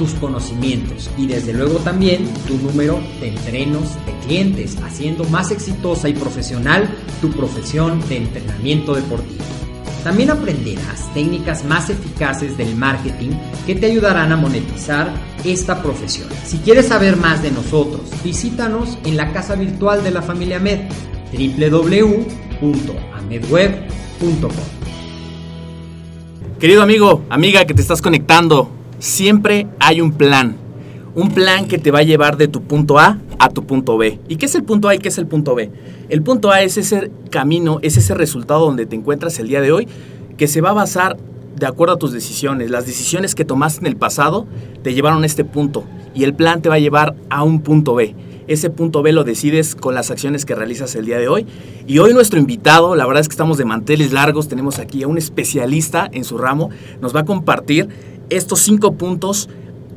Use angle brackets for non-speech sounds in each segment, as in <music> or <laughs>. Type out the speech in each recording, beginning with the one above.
tus conocimientos y desde luego también tu número de entrenos de clientes, haciendo más exitosa y profesional tu profesión de entrenamiento deportivo. También aprenderás técnicas más eficaces del marketing que te ayudarán a monetizar esta profesión. Si quieres saber más de nosotros, visítanos en la casa virtual de la familia Med, www.amedweb.com. Querido amigo, amiga que te estás conectando, siempre hay un plan. Un plan que te va a llevar de tu punto A a tu punto B. ¿Y qué es el punto A y qué es el punto B? El punto A es ese camino, es ese resultado donde te encuentras el día de hoy que se va a basar de acuerdo a tus decisiones. Las decisiones que tomaste en el pasado te llevaron a este punto y el plan te va a llevar a un punto B. Ese punto B lo decides con las acciones que realizas el día de hoy. Y hoy nuestro invitado, la verdad es que estamos de manteles largos, tenemos aquí a un especialista en su ramo, nos va a compartir estos cinco puntos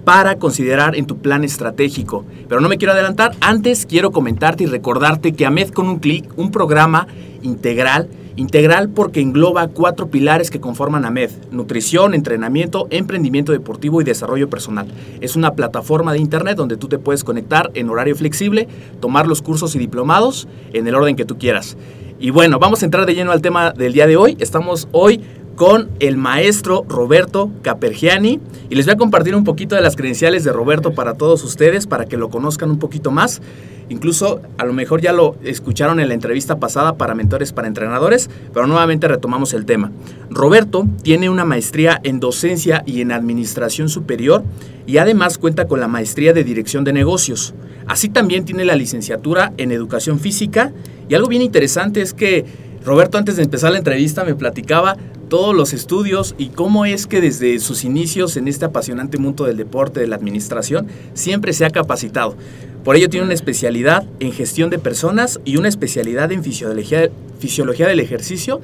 para considerar en tu plan estratégico. Pero no me quiero adelantar, antes quiero comentarte y recordarte que AMED con un clic, un programa integral, integral porque engloba cuatro pilares que conforman AMED, nutrición, entrenamiento, emprendimiento deportivo y desarrollo personal. Es una plataforma de internet donde tú te puedes conectar en horario flexible, tomar los cursos y diplomados en el orden que tú quieras. Y bueno, vamos a entrar de lleno al tema del día de hoy. Estamos hoy con el maestro Roberto Capergiani y les voy a compartir un poquito de las credenciales de Roberto para todos ustedes para que lo conozcan un poquito más. Incluso a lo mejor ya lo escucharon en la entrevista pasada para mentores para entrenadores, pero nuevamente retomamos el tema. Roberto tiene una maestría en docencia y en administración superior y además cuenta con la maestría de dirección de negocios. Así también tiene la licenciatura en educación física y algo bien interesante es que Roberto antes de empezar la entrevista me platicaba todos los estudios y cómo es que desde sus inicios en este apasionante mundo del deporte, de la administración, siempre se ha capacitado. Por ello tiene una especialidad en gestión de personas y una especialidad en fisiología, del ejercicio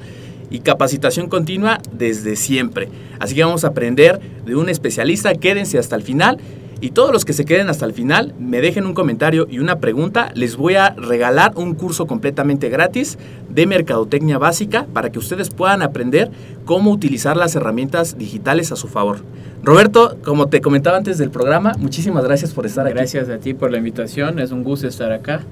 y capacitación continua desde siempre. Así que vamos a aprender de un especialista, quédense hasta el final y todos los que se queden hasta el final, me dejen un comentario y una pregunta, les voy a regalar un curso completamente gratis de mercadotecnia básica para que ustedes puedan aprender cómo utilizar las herramientas digitales a su favor. Roberto, como te comentaba antes del programa, muchísimas gracias por estar aquí. Gracias a ti por la invitación, es un gusto estar acá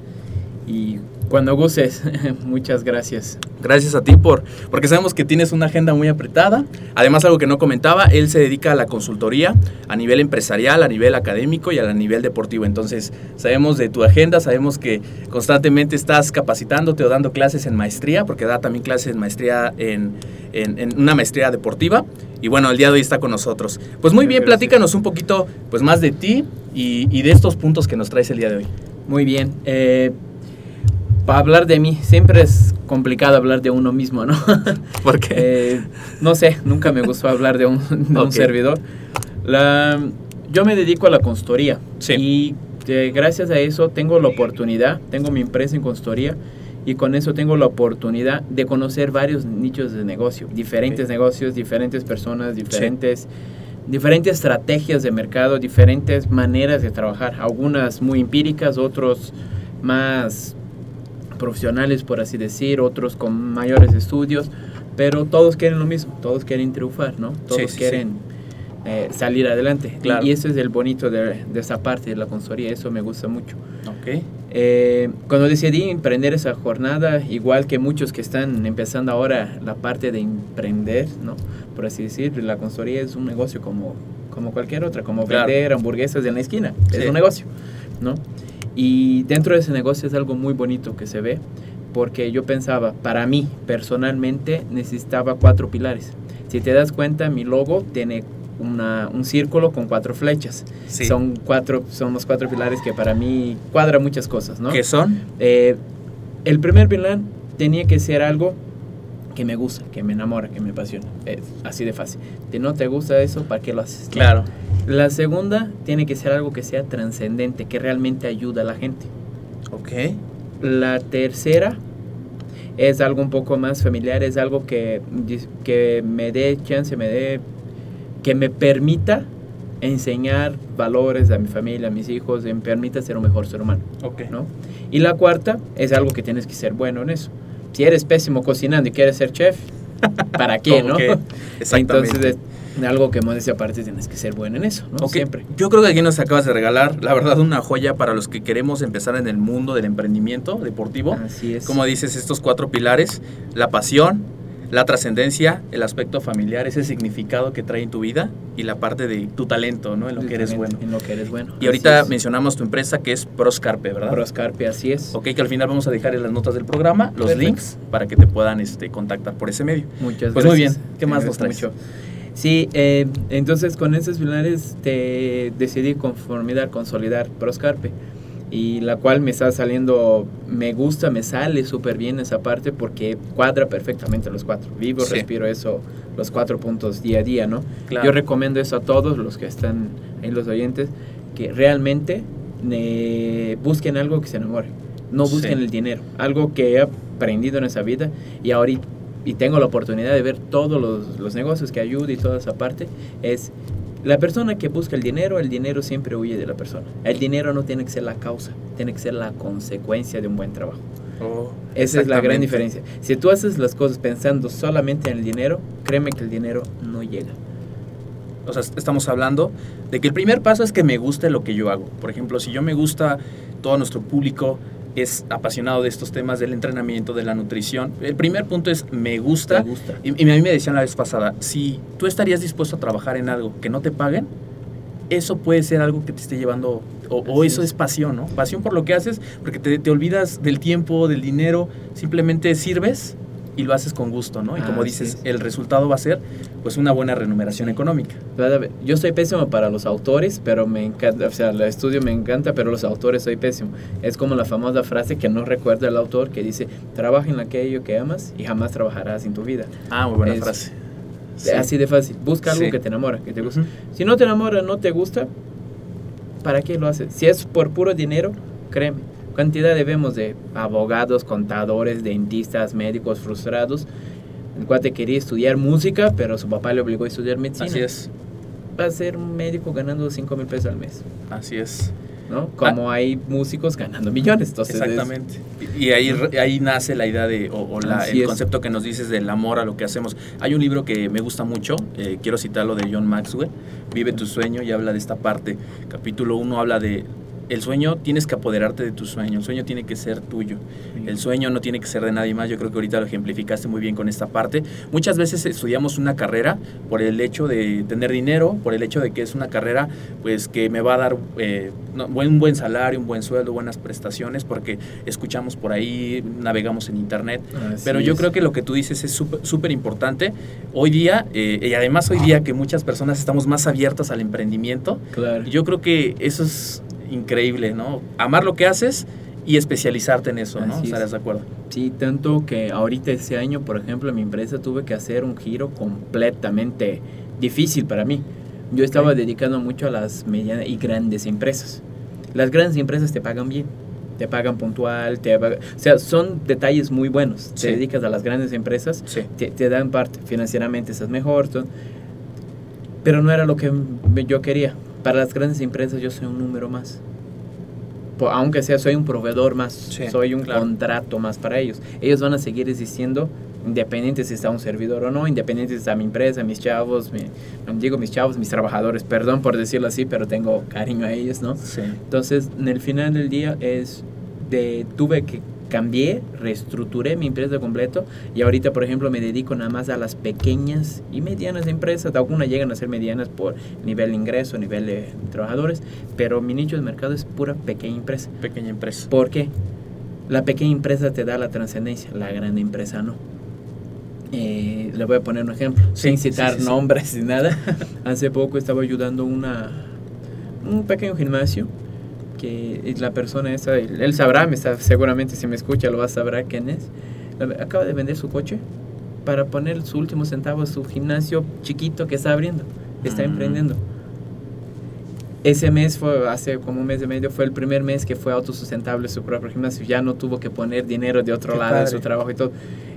y cuando gustes, <laughs> muchas gracias. Gracias a ti por, porque sabemos que tienes una agenda muy apretada. Además, algo que no comentaba, él se dedica a la consultoría a nivel empresarial, a nivel académico y a nivel deportivo. Entonces, sabemos de tu agenda, sabemos que constantemente estás capacitándote o dando clases en maestría, porque da también clases en maestría en, en, una maestría deportiva. Y bueno, el día de hoy está con nosotros. Pues muy bien, platícanos un poquito pues, más de ti y, y, de estos puntos que nos traes el día de hoy. Muy bien. Eh, para hablar de mí, siempre es complicado hablar de uno mismo, ¿no? <laughs> ¿Por qué? Eh, no sé, nunca me gustó hablar de un, servidor. La, yo me dedico a la consultoría sí. y eh, gracias a eso tengo la oportunidad, tengo mi empresa en consultoría y con eso tengo la oportunidad de conocer varios nichos de negocio, diferentes negocios, diferentes personas, diferentes... diferentes estrategias de mercado, diferentes maneras de trabajar, algunas muy empíricas, otros más profesionales, por así decir, otros con mayores estudios, pero todos quieren lo mismo, todos quieren triunfar, ¿no? Todos quieren eh, salir adelante. Claro. Y, y eso es el bonito de, de esa parte de la consultoría, eso me gusta mucho. Ok. Eh, cuando decidí emprender esa jornada, igual que muchos que están empezando ahora la parte de emprender, ¿no? Por así decir, la consultoría es un negocio como, como cualquier otra, como Claro. vender hamburguesas en la esquina, Sí. es un negocio, ¿no? Y dentro de ese negocio es algo muy bonito que se ve, porque yo pensaba, para mí personalmente necesitaba cuatro pilares. Si te das cuenta, mi logo tiene una- un círculo con cuatro flechas. Sí. Son cuatro, son los cuatro pilares que para mí cuadra muchas cosas, ¿no? ¿Qué son? Eh, el primer pilar tenía que ser algo que me gusta, que me enamora, que me apasiona. Es así de fácil. Si no te gusta eso, ¿para qué lo haces? Claro. La segunda tiene que ser algo que sea trascendente, que realmente ayuda a la gente. Ok. La tercera es algo un poco más familiar, es algo que, que me dé chance, me dé, que me permita enseñar valores a mi familia, a mis hijos, me permita ser un mejor ser humano. Ok. ¿no? Y la cuarta es algo que tienes que ser bueno en eso. Si eres pésimo cocinando y quieres ser chef, ¿para qué, no? Ok, Exactamente. Entonces, es algo que modestia aparte tienes que ser bueno en eso, ¿no? Siempre. Yo creo que aquí nos acabas de regalar, la verdad, una joya para los que queremos empezar en el mundo del emprendimiento deportivo. Así es. Como dices, estos cuatro pilares, la pasión, la trascendencia, el aspecto familiar, ese significado que trae en tu vida y la parte de tu talento, ¿no? En lo que eres bueno. En lo que eres bueno. Y ahorita es. mencionamos tu empresa que es Proscarpe, ¿verdad? Proscarpe, así es. Ok, que al final vamos a dejar en las notas del programa los Perfecto. links para que te puedan este, contactar por ese medio. Muchas Pues gracias. muy bien. ¿Qué más nos traes? Sí, eh, entonces con esos pilares te decidí conformidad, consolidar Proscarpe. Y la cual me está saliendo, me gusta, me sale súper bien esa parte porque cuadra perfectamente los cuatro. Vivo, Sí. respiro eso, los cuatro puntos día a día, ¿no? Claro. Yo recomiendo eso a todos los que están ahí, los oyentes, que realmente eh, busquen algo que se enamoren. No busquen Sí. el dinero. Algo que he aprendido en esa vida y ahorita y tengo la oportunidad de ver todos los, los negocios que ayuda y toda esa parte, es la persona que busca el dinero, el dinero siempre huye de la persona. El dinero no tiene que ser la causa, tiene que ser la consecuencia de un buen trabajo. Oh, Esa es la gran diferencia. Si tú haces las cosas pensando solamente en el dinero, créeme que el dinero no llega. O sea, estamos hablando de que el primer paso es que me guste lo que yo hago. Por ejemplo, si yo me gusta, todo nuestro público es apasionado de estos temas del entrenamiento, de la nutrición. El primer punto es me gusta. Te gusta. Y, y a mí me decían la vez pasada, si tú estarías dispuesto a trabajar en algo que no te paguen, eso puede ser algo que te esté llevando, o, eso es. es pasión, ¿no? Pasión por lo que haces, porque te, te olvidas del tiempo, del dinero, simplemente sirves y lo haces con gusto, ¿no? Y como Así dices, es. el resultado va a ser pues una buena remuneración económica. Yo soy pésimo para los autores, pero me encanta, o sea, el estudio me encanta, pero los autores soy pésimo. Es como la famosa frase que no recuerda el autor que dice, trabaja en aquello que amas y jamás trabajarás en tu vida. Ah, muy buena Es- frase. Sí. Así de fácil. Busca algo Sí. que te enamora, que te gusta. Ujú. Si no te enamora, no te gusta, ¿para qué lo haces? Si es por puro dinero, créeme. Cantidad de vemos de abogados, contadores, dentistas, médicos frustrados. El cuate quería estudiar música, pero su papá le obligó a estudiar medicina. Así es, Va a ser un médico ganando 5 mil pesos al mes, así es. ¿no? Como hay músicos ganando millones. Entonces es- Exactamente. Y ahí, ahí nace la idea de, o, o la- Así el es. concepto que nos dices del amor a lo que hacemos. Hay un libro que me gusta mucho, eh, quiero citarlo de John Maxwell, Vive tu sueño, y habla de esta parte. Capítulo 1 habla de, el sueño tienes que apoderarte de tu sueño, el sueño tiene que ser tuyo. El sueño no tiene que ser de nadie más. Yo creo que ahorita lo ejemplificaste muy bien con esta parte. Muchas veces estudiamos una carrera por el hecho de tener dinero, por el hecho de que es una carrera pues que me va a dar eh, un buen salario, un buen sueldo, buenas prestaciones, porque escuchamos por ahí, navegamos en internet. Así Pero yo es. creo que lo que tú dices es súper súper importante. Hoy día, eh, y además hoy día que muchas personas estamos más abiertas al emprendimiento, Claro. yo creo que eso es increíble, ¿no? Amar lo que haces y especializarte en eso, ¿no? Así es. ¿Estarás de acuerdo? Sí, tanto que ahorita este año, por ejemplo, en mi empresa tuve que hacer un giro completamente difícil para mí. Yo estaba dedicando mucho a las medianas y grandes empresas. Las grandes empresas te pagan bien, te pagan puntual, te pagan- o sea, son detalles muy buenos. Sí. Te dedicas a las grandes empresas, Sí. te, te dan parte, financieramente estás mejor, todo. pero no era lo que yo quería. Para las grandes empresas yo soy un número más. Po- aunque sea, soy un proveedor más, Sí, soy un claro. contrato más para ellos. Ellos van a seguir existiendo independiente si está un servidor o no, independiente si está mi empresa, mis chavos, mi, digo mis chavos, mis trabajadores, perdón por decirlo así, pero tengo cariño a ellos, ¿no? Sí. Entonces, en el final del día es de tuve que cambié, reestructuré mi empresa completo y ahorita, por ejemplo, me dedico nada más a las pequeñas y medianas empresas. Algunas llegan a ser medianas por nivel de ingreso, nivel de trabajadores, pero mi nicho de mercado es pura pequeña empresa. Pequeña empresa. ¿Por qué? La pequeña empresa te da la trascendencia, la gran empresa no. Eh, le voy a poner un ejemplo, Sí, sin citar sí, sí, nombres ni nada. <laughs> Hace poco estaba ayudando una, un pequeño gimnasio que la persona esa, él, él sabrá, me está, seguramente si me escucha lo va a saber quién es. Acaba de vender su coche para poner su último centavo a su gimnasio chiquito que está abriendo, está Mm. emprendiendo. Ese mes fue, hace como un mes y medio, fue el primer mes que fue autosustentable su propio gimnasio. Ya no tuvo que poner dinero de otro Qué lado de padre. su trabajo y todo.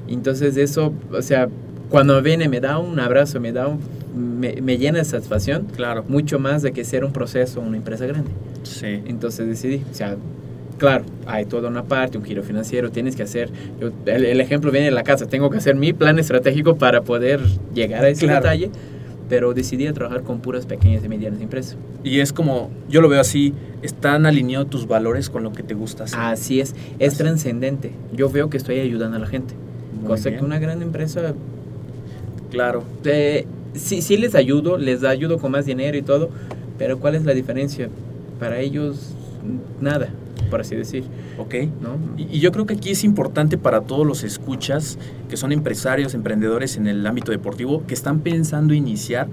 Entonces eso, o sea, cuando viene me da un abrazo, me da un, me, me llena de satisfacción, Claro. mucho más de que ser un proceso, una empresa grande. Sí. Entonces decidí, o sea, claro, hay toda una parte, un giro financiero, tienes que hacer, yo- el, el ejemplo viene de la casa, tengo que hacer mi plan estratégico para poder llegar a ese Claro. detalle, pero decidí a trabajar con puras pequeñas y medianas empresas. Y es como, yo lo veo así, están alineados tus valores con lo que te gusta hacer. Así es, es Así. trascendente. Yo veo que estoy ayudando a la gente, Muy cosa bien. que una gran empresa Claro. eh, sí, sí les ayudo, les ayudo con más dinero y todo, pero ¿cuál es la diferencia? Para ellos, nada, por así decir, Ok. ¿no? Y, y yo creo que aquí es importante para todos los escuchas, que son empresarios, emprendedores en el ámbito deportivo, que están pensando iniciar.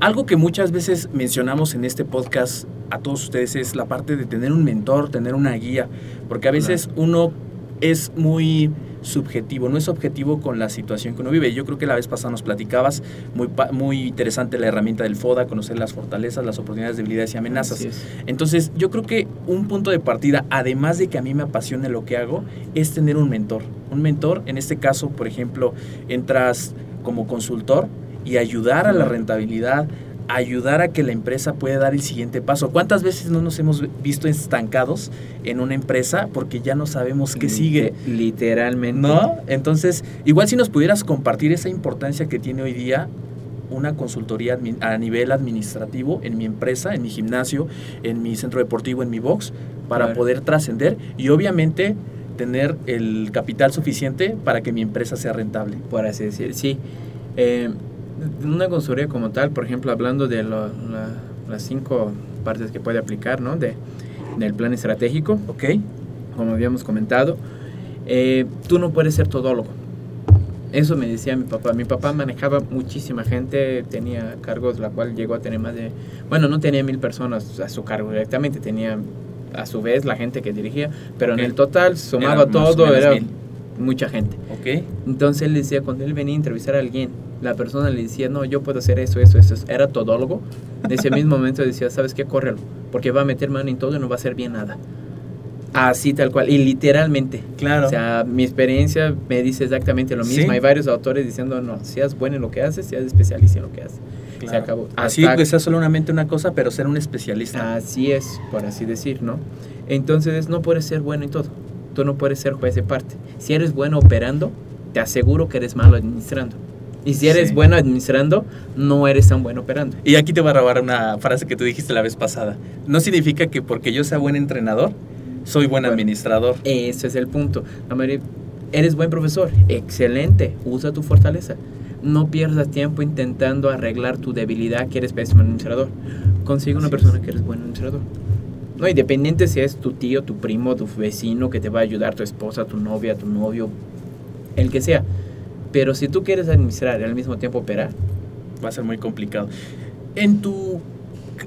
Algo que muchas veces mencionamos en este podcast a todos ustedes es la parte de tener un mentor, tener una guía, porque a veces uno es muy subjetivo, no es objetivo con la situación que uno vive. Yo creo que la vez pasada nos platicabas, muy, muy interesante la herramienta del FODA, conocer las fortalezas, las oportunidades, debilidades y amenazas. Entonces, yo creo que un punto de partida, además de que a mí me apasione lo que hago, es tener un mentor. Un mentor, en este caso, por ejemplo, entras como consultor y ayudar a la rentabilidad, ayudar a que la empresa pueda dar el siguiente paso. ¿Cuántas veces no nos hemos visto estancados en una empresa porque ya no sabemos qué sigue? Lite- Literalmente. ¿No? Entonces, igual si nos pudieras compartir esa importancia que tiene hoy día una consultoría a nivel administrativo en mi empresa, en mi gimnasio, en mi centro deportivo, en mi box, para Claro. poder trascender y obviamente tener el capital suficiente para que mi empresa sea rentable. por así decir. Sí, eh, una consultoría como tal, por ejemplo, hablando de lo- la- las cinco partes que puede aplicar, ¿no? De, del plan estratégico, ¿Ok? como habíamos comentado, eh, tú no puedes ser todólogo. Eso me decía mi papá. Mi papá manejaba muchísima gente, tenía cargos, la cual llegó a tener más de... Bueno, no tenía mil personas a su cargo directamente, tenía a su vez la gente que dirigía, pero Ok. en el total sumaba o todo, era mil. mucha gente. ¿Ok? Entonces él decía, cuando él venía a entrevistar a alguien, la persona le decía, no, yo puedo hacer eso, eso, eso. Era todólogo. En ese mismo <laughs> momento decía, ¿sabes qué? Córrelo. Porque va a meter mano en todo y no va a hacer bien nada. Así tal cual. Y literalmente. Claro. O sea, mi experiencia me dice exactamente lo mismo. Sí. Hay varios autores diciendo, no, seas bueno en lo que haces, seas especialista en lo que haces. Se acabó. Así que sea solamente una cosa, pero ser un especialista. Así es, por así decir, ¿no? Entonces no puedes ser bueno en todo. Tú no puedes ser juez de parte. Si eres bueno operando, te aseguro que eres malo administrando. Y si eres Sí. bueno administrando, no eres tan bueno operando. Y aquí te voy a robar una frase que tú dijiste la vez pasada. No significa que porque yo sea buen entrenador, soy buen Bueno. administrador. Ese es el punto. Eres buen profesor, excelente, usa tu fortaleza. No pierdas tiempo intentando arreglar tu debilidad que eres pésimo administrador. Consigue una Así persona es. que eres buen administrador. No, independiente si es tu tío, tu primo, tu vecino que te va a ayudar, tu esposa, tu novia, tu novio, el que sea. Pero si tú quieres administrar y al mismo tiempo operar, Va a ser muy complicado. En tu,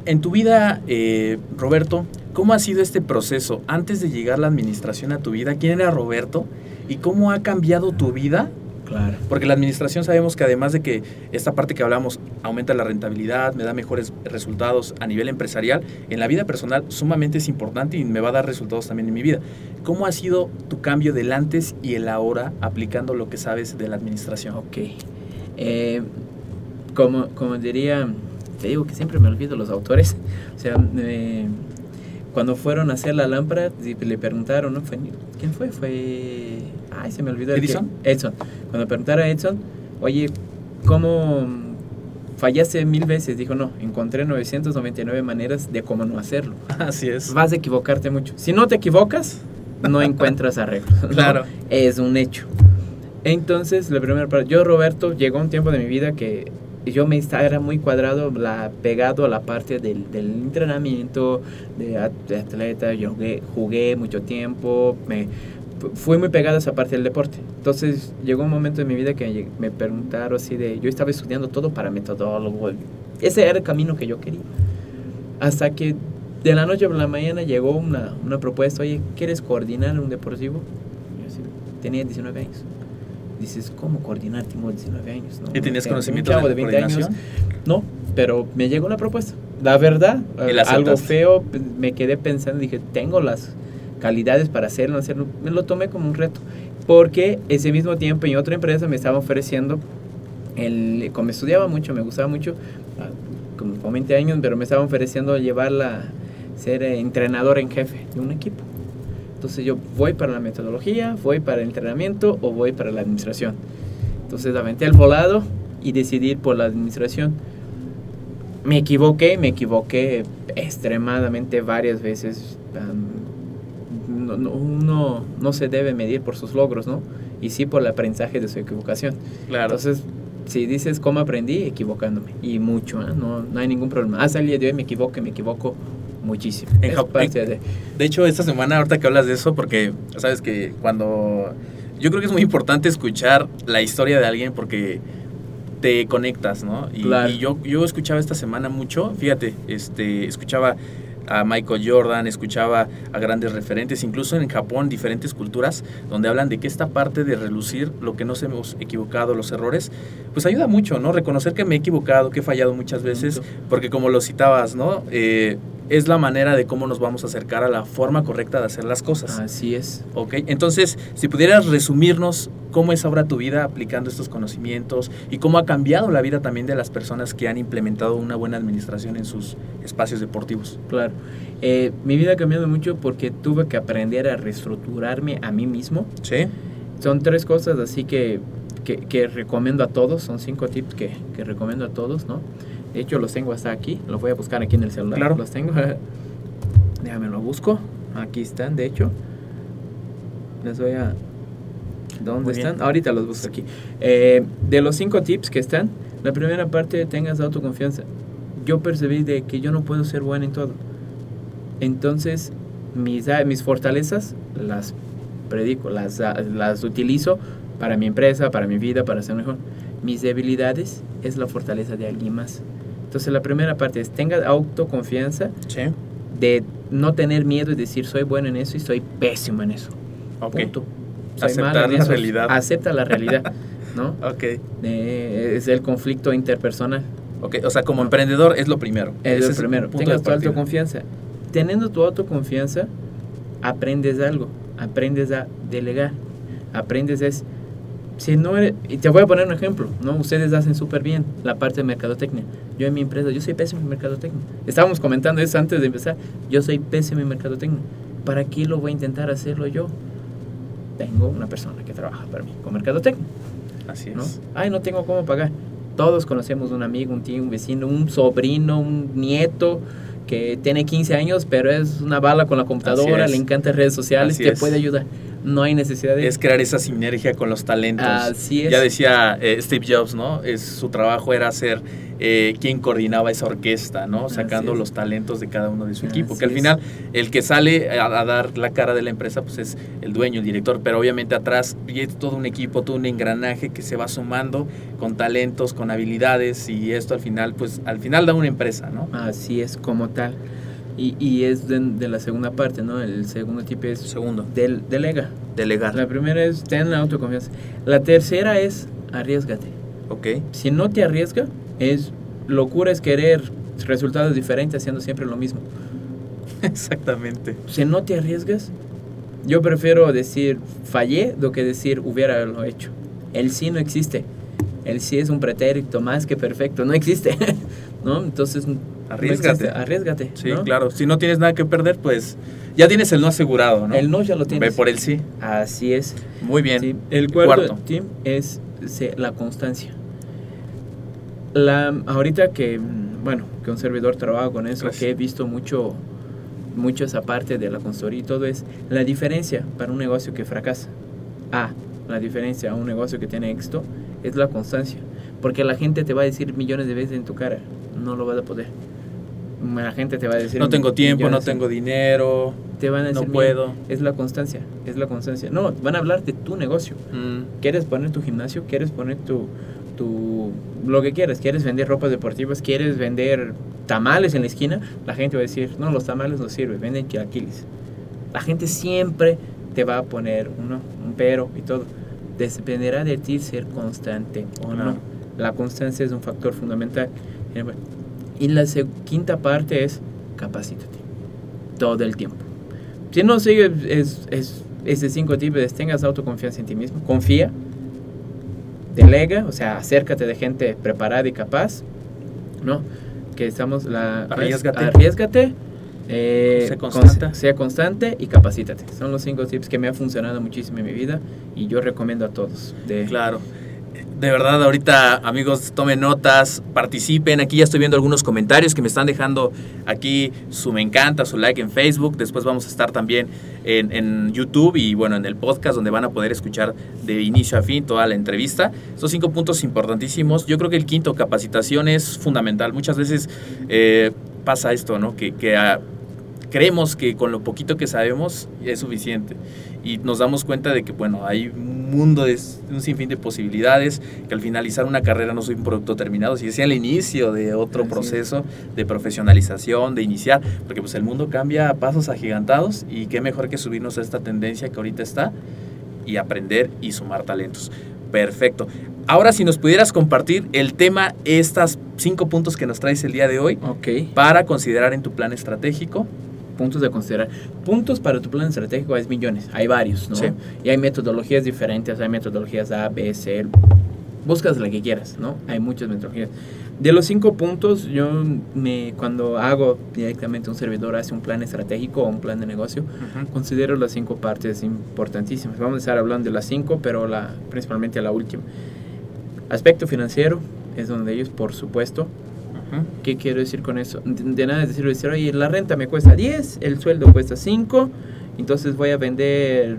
en tu vida, eh, Roberto, ¿cómo ha sido este proceso? Antes de llegar la administración a tu vida, ¿quién era Roberto? ¿Y cómo ha cambiado tu vida? Claro. Porque la administración sabemos que además de que esta parte que hablamos aumenta la rentabilidad, me da mejores resultados a nivel empresarial, en la vida personal sumamente es importante y me va a dar resultados también en mi vida. ¿Cómo ha sido tu cambio del antes y el ahora aplicando lo que sabes de la administración? Ok. Eh, como, como diría, te digo que siempre me olvido los autores. O sea, eh, cuando fueron a hacer la lámpara, le preguntaron, ¿no? ¿Quién fue? Fue... Ay, se me olvidó. el que- ¿Edison? Edson. Cuando preguntaron a Edson, oye, ¿cómo fallaste mil veces? Dijo, no, encontré 999 maneras de cómo no hacerlo. <laughs> Así es. Vas a equivocarte mucho. Si no te equivocas, no <laughs> encuentras arreglo. ¿no? Claro. Es un hecho. Entonces, la primera parte, yo Roberto, llegó un tiempo de mi vida que yo me era muy cuadrado, la, pegado a la parte del, del entrenamiento, de, at- de atleta, yo jugué, jugué mucho tiempo, me, fu- fui muy pegado a esa parte del deporte. Entonces, llegó un momento en mi vida que me preguntaron así de, yo estaba estudiando todo para metodólogo, ese era el camino que yo quería. Hasta que de la noche a la mañana llegó una, una propuesta, oye, ¿quieres coordinar un deportivo? Tenía 19 años. Dices, ¿cómo coordinar? Tengo 19 años. ¿no? ¿Y tenías conocimiento de, de la 20 años. coordinación? No, pero me llegó la propuesta. La verdad, ¿Y la algo feo, me quedé pensando, dije, tengo las calidades para hacerlo, hacerlo. Me lo tomé como un reto. Porque ese mismo tiempo en otra empresa me estaba ofreciendo, el, como estudiaba mucho, me gustaba mucho, ah, como con 20 años, pero me estaban ofreciendo llevarla, ser entrenador en jefe de un equipo. Entonces yo voy para la metodología, voy para el entrenamiento o voy para la administración. Entonces aventé el volado y decidí por la administración. Me equivoqué, me equivoqué extremadamente varias veces. Am, no, no- uno no se debe medir por sus logros, ¿no? Y sí por el aprendizaje de su equivocación. Claro. Entonces, si dices cómo aprendí, equivocándome. Y mucho, ¿eh? no, no hay ningún problema. Hasta el día de hoy me equivoco, me equivoco muchísimo. En Es Jap- parte en- de... De hecho, esta semana, ahorita que hablas de eso, porque sabes que cuando. Yo creo que es muy importante escuchar la historia de alguien porque te conectas, ¿no? Y, Claro. y yo, yo escuchaba esta semana mucho, fíjate, este, escuchaba a Michael Jordan, escuchaba a grandes referentes, incluso en Japón, diferentes culturas, donde hablan de que esta parte de relucir lo que nos hemos equivocado, los errores, pues ayuda mucho, ¿no? Reconocer que me he equivocado, que he fallado muchas veces, porque como lo citabas, ¿no? Eh, es la manera de cómo nos vamos a acercar a la forma correcta de hacer las cosas. Así es. ¿Ok? Entonces, si pudieras resumirnos cómo es ahora tu vida aplicando estos conocimientos y cómo ha cambiado la vida también de las personas que han implementado una buena administración en sus espacios deportivos. Claro. Eh, mi vida ha cambiado mucho porque tuve que aprender a reestructurarme a mí mismo. ¿Sí? Son tres cosas así que, que, que recomiendo a todos, son cinco tips que, que recomiendo a todos, ¿no? De hecho, los tengo hasta aquí, los voy a buscar aquí en el celular. Claro. Los tengo. <laughs> Déjame lo busco. Aquí están, de hecho. Les voy a... ¿Dónde Muy bien. están? Ahorita los busco aquí. Eh, de los cinco tips que están, la primera parte, tengas autoconfianza. Yo percibí de que yo no puedo ser bueno en todo. Entonces, mis, mis fortalezas las predico, las, las utilizo para mi empresa, para mi vida, para ser mejor. Mis debilidades es la fortaleza de alguien más. Entonces, la primera parte es tenga autoconfianza Sí. de no tener miedo y decir soy bueno en eso y soy pésimo en eso. Ok. Punto. Soy Aceptar la eso. realidad. Acepta la realidad, <laughs> ¿no? Ok. Eh, es el conflicto interpersonal. Ok. O sea, como emprendedor es lo primero. Es Ese el primero. Tengas tu autoconfianza. Teniendo tu autoconfianza, aprendes algo. Aprendes a delegar. Aprendes es... Si no eres, y te voy a poner un ejemplo, ¿no? Ustedes hacen súper bien la parte de mercadotecnia. Yo en mi empresa, yo soy pésimo en mercadotecnia. Estábamos comentando eso antes de empezar. Yo soy pésimo en mercadotecnia. ¿Para qué lo voy a intentar hacerlo yo? Tengo una persona que trabaja para mí con mercadotecnia. Así es. ¿no? Ay, no tengo cómo pagar. Todos conocemos un amigo, un tío, un vecino, un sobrino, un nieto que tiene 15 años, pero es una bala con la computadora, le encanta redes sociales, Así te es. puede ayudar. No hay necesidad de... Es crear esa sinergia con los talentos. Así es. Ya decía eh, Steve Jobs, ¿no? Es, su trabajo era ser eh, quien coordinaba esa orquesta, ¿no? Sacando es. los talentos de cada uno de su equipo. Así Que al es. final, el que sale a, a dar la cara de la empresa, pues es el dueño, el director. Pero obviamente atrás viene todo un equipo, todo un engranaje que se va sumando con talentos, con habilidades. Y esto al final, pues al final da una empresa, ¿no? Así es, como tal. Y, y es de, de la segunda parte, ¿no? El segundo tipo es Segundo, del, delega. delegar. La primera es ten la autoconfianza. La tercera es arriesgate. Ok. Si no te arriesga, es locura es querer resultados diferentes haciendo siempre lo mismo. <laughs> Exactamente. Si no te arriesgas, yo prefiero decir fallé do que decir hubiera lo hecho. El sí no existe. El sí es un pretérito más que perfecto. No existe. <laughs> ¿no? Entonces, arriesgate. arriesgate. Sí, claro. Si no tienes nada que perder, pues ya tienes el no asegurado, ¿no? El no ya lo tienes. Ve por el sí. Así es. Muy bien. El, cuarto, team es la constancia. La, ahorita que, bueno, que un servidor trabaja con eso, que he visto mucho, mucho esa parte de la consultoría y todo, es la diferencia para un negocio que fracasa. A, la diferencia a un negocio que tiene éxito es la constancia. Porque la gente te va a decir millones de veces en tu cara, no lo vas a poder. La gente te va a decir... No tengo tiempo, no tengo dinero, te van a decir, no puedo. Es la constancia, es la constancia. No, van a hablar de tu negocio. Mm. ¿Quieres poner tu gimnasio? ¿Quieres poner tu, tu... lo que quieras? ¿Quieres vender ropas deportivas? ¿Quieres vender tamales en la esquina? La gente va a decir, no, los tamales no sirven, venden chilaquiles. La gente siempre te va a poner uno, un pero y todo. Dependerá de ti ser constante o no. La constancia es un factor fundamental. Y la quinta parte es capacítate todo el tiempo. Si no sigues es, es, ese cinco tipos, tengas autoconfianza en ti mismo, confía, delega, o sea, acércate de gente preparada y capaz, ¿no? Que estamos la... Arriesgate. Arriesgate. Eh, sea, constante. sea constante y capacítate. Son los cinco tips que me han funcionado muchísimo en mi vida y yo recomiendo a todos. De, claro de verdad, ahorita, amigos, tomen notas, participen. Aquí ya estoy viendo algunos comentarios que me están dejando aquí su me encanta, su like en Facebook. Después vamos a estar también en, YouTube y bueno, en el podcast donde van a poder escuchar de inicio a fin toda la entrevista. Estos cinco puntos importantísimos. Yo creo que el quinto, capacitación, es fundamental. Muchas veces eh, pasa esto, ¿no? Que, que ah, creemos que con lo poquito que sabemos es suficiente y nos damos cuenta de que, bueno, hay un mundo de un sinfín de posibilidades, que al finalizar una carrera no soy un producto terminado, si es el inicio de otro proceso de profesionalización, de iniciar, porque pues el mundo cambia a pasos agigantados y qué mejor que subirnos a esta tendencia que ahorita está y aprender y sumar talentos. Perfecto. Ahora si nos pudieras compartir el tema, estas cinco puntos que nos traes el día de hoy, para considerar en tu plan estratégico puntos de considerar. Puntos para tu plan estratégico hay millones, hay varios, ¿no? Y hay metodologías diferentes, hay metodologías A, B, C, buscas la que quieras, ¿no? Hay muchas metodologías. De los cinco puntos, yo me, cuando hago directamente un servidor hace un plan estratégico o un plan de negocio, considero las cinco partes importantísimas. Vamos a estar hablando de las cinco, pero la, principalmente la última. Aspecto financiero es donde ellos, por supuesto, ¿Qué quiero decir con eso? De nada es decir, decir, oye, la renta me cuesta 10, el sueldo cuesta 5, entonces voy a vender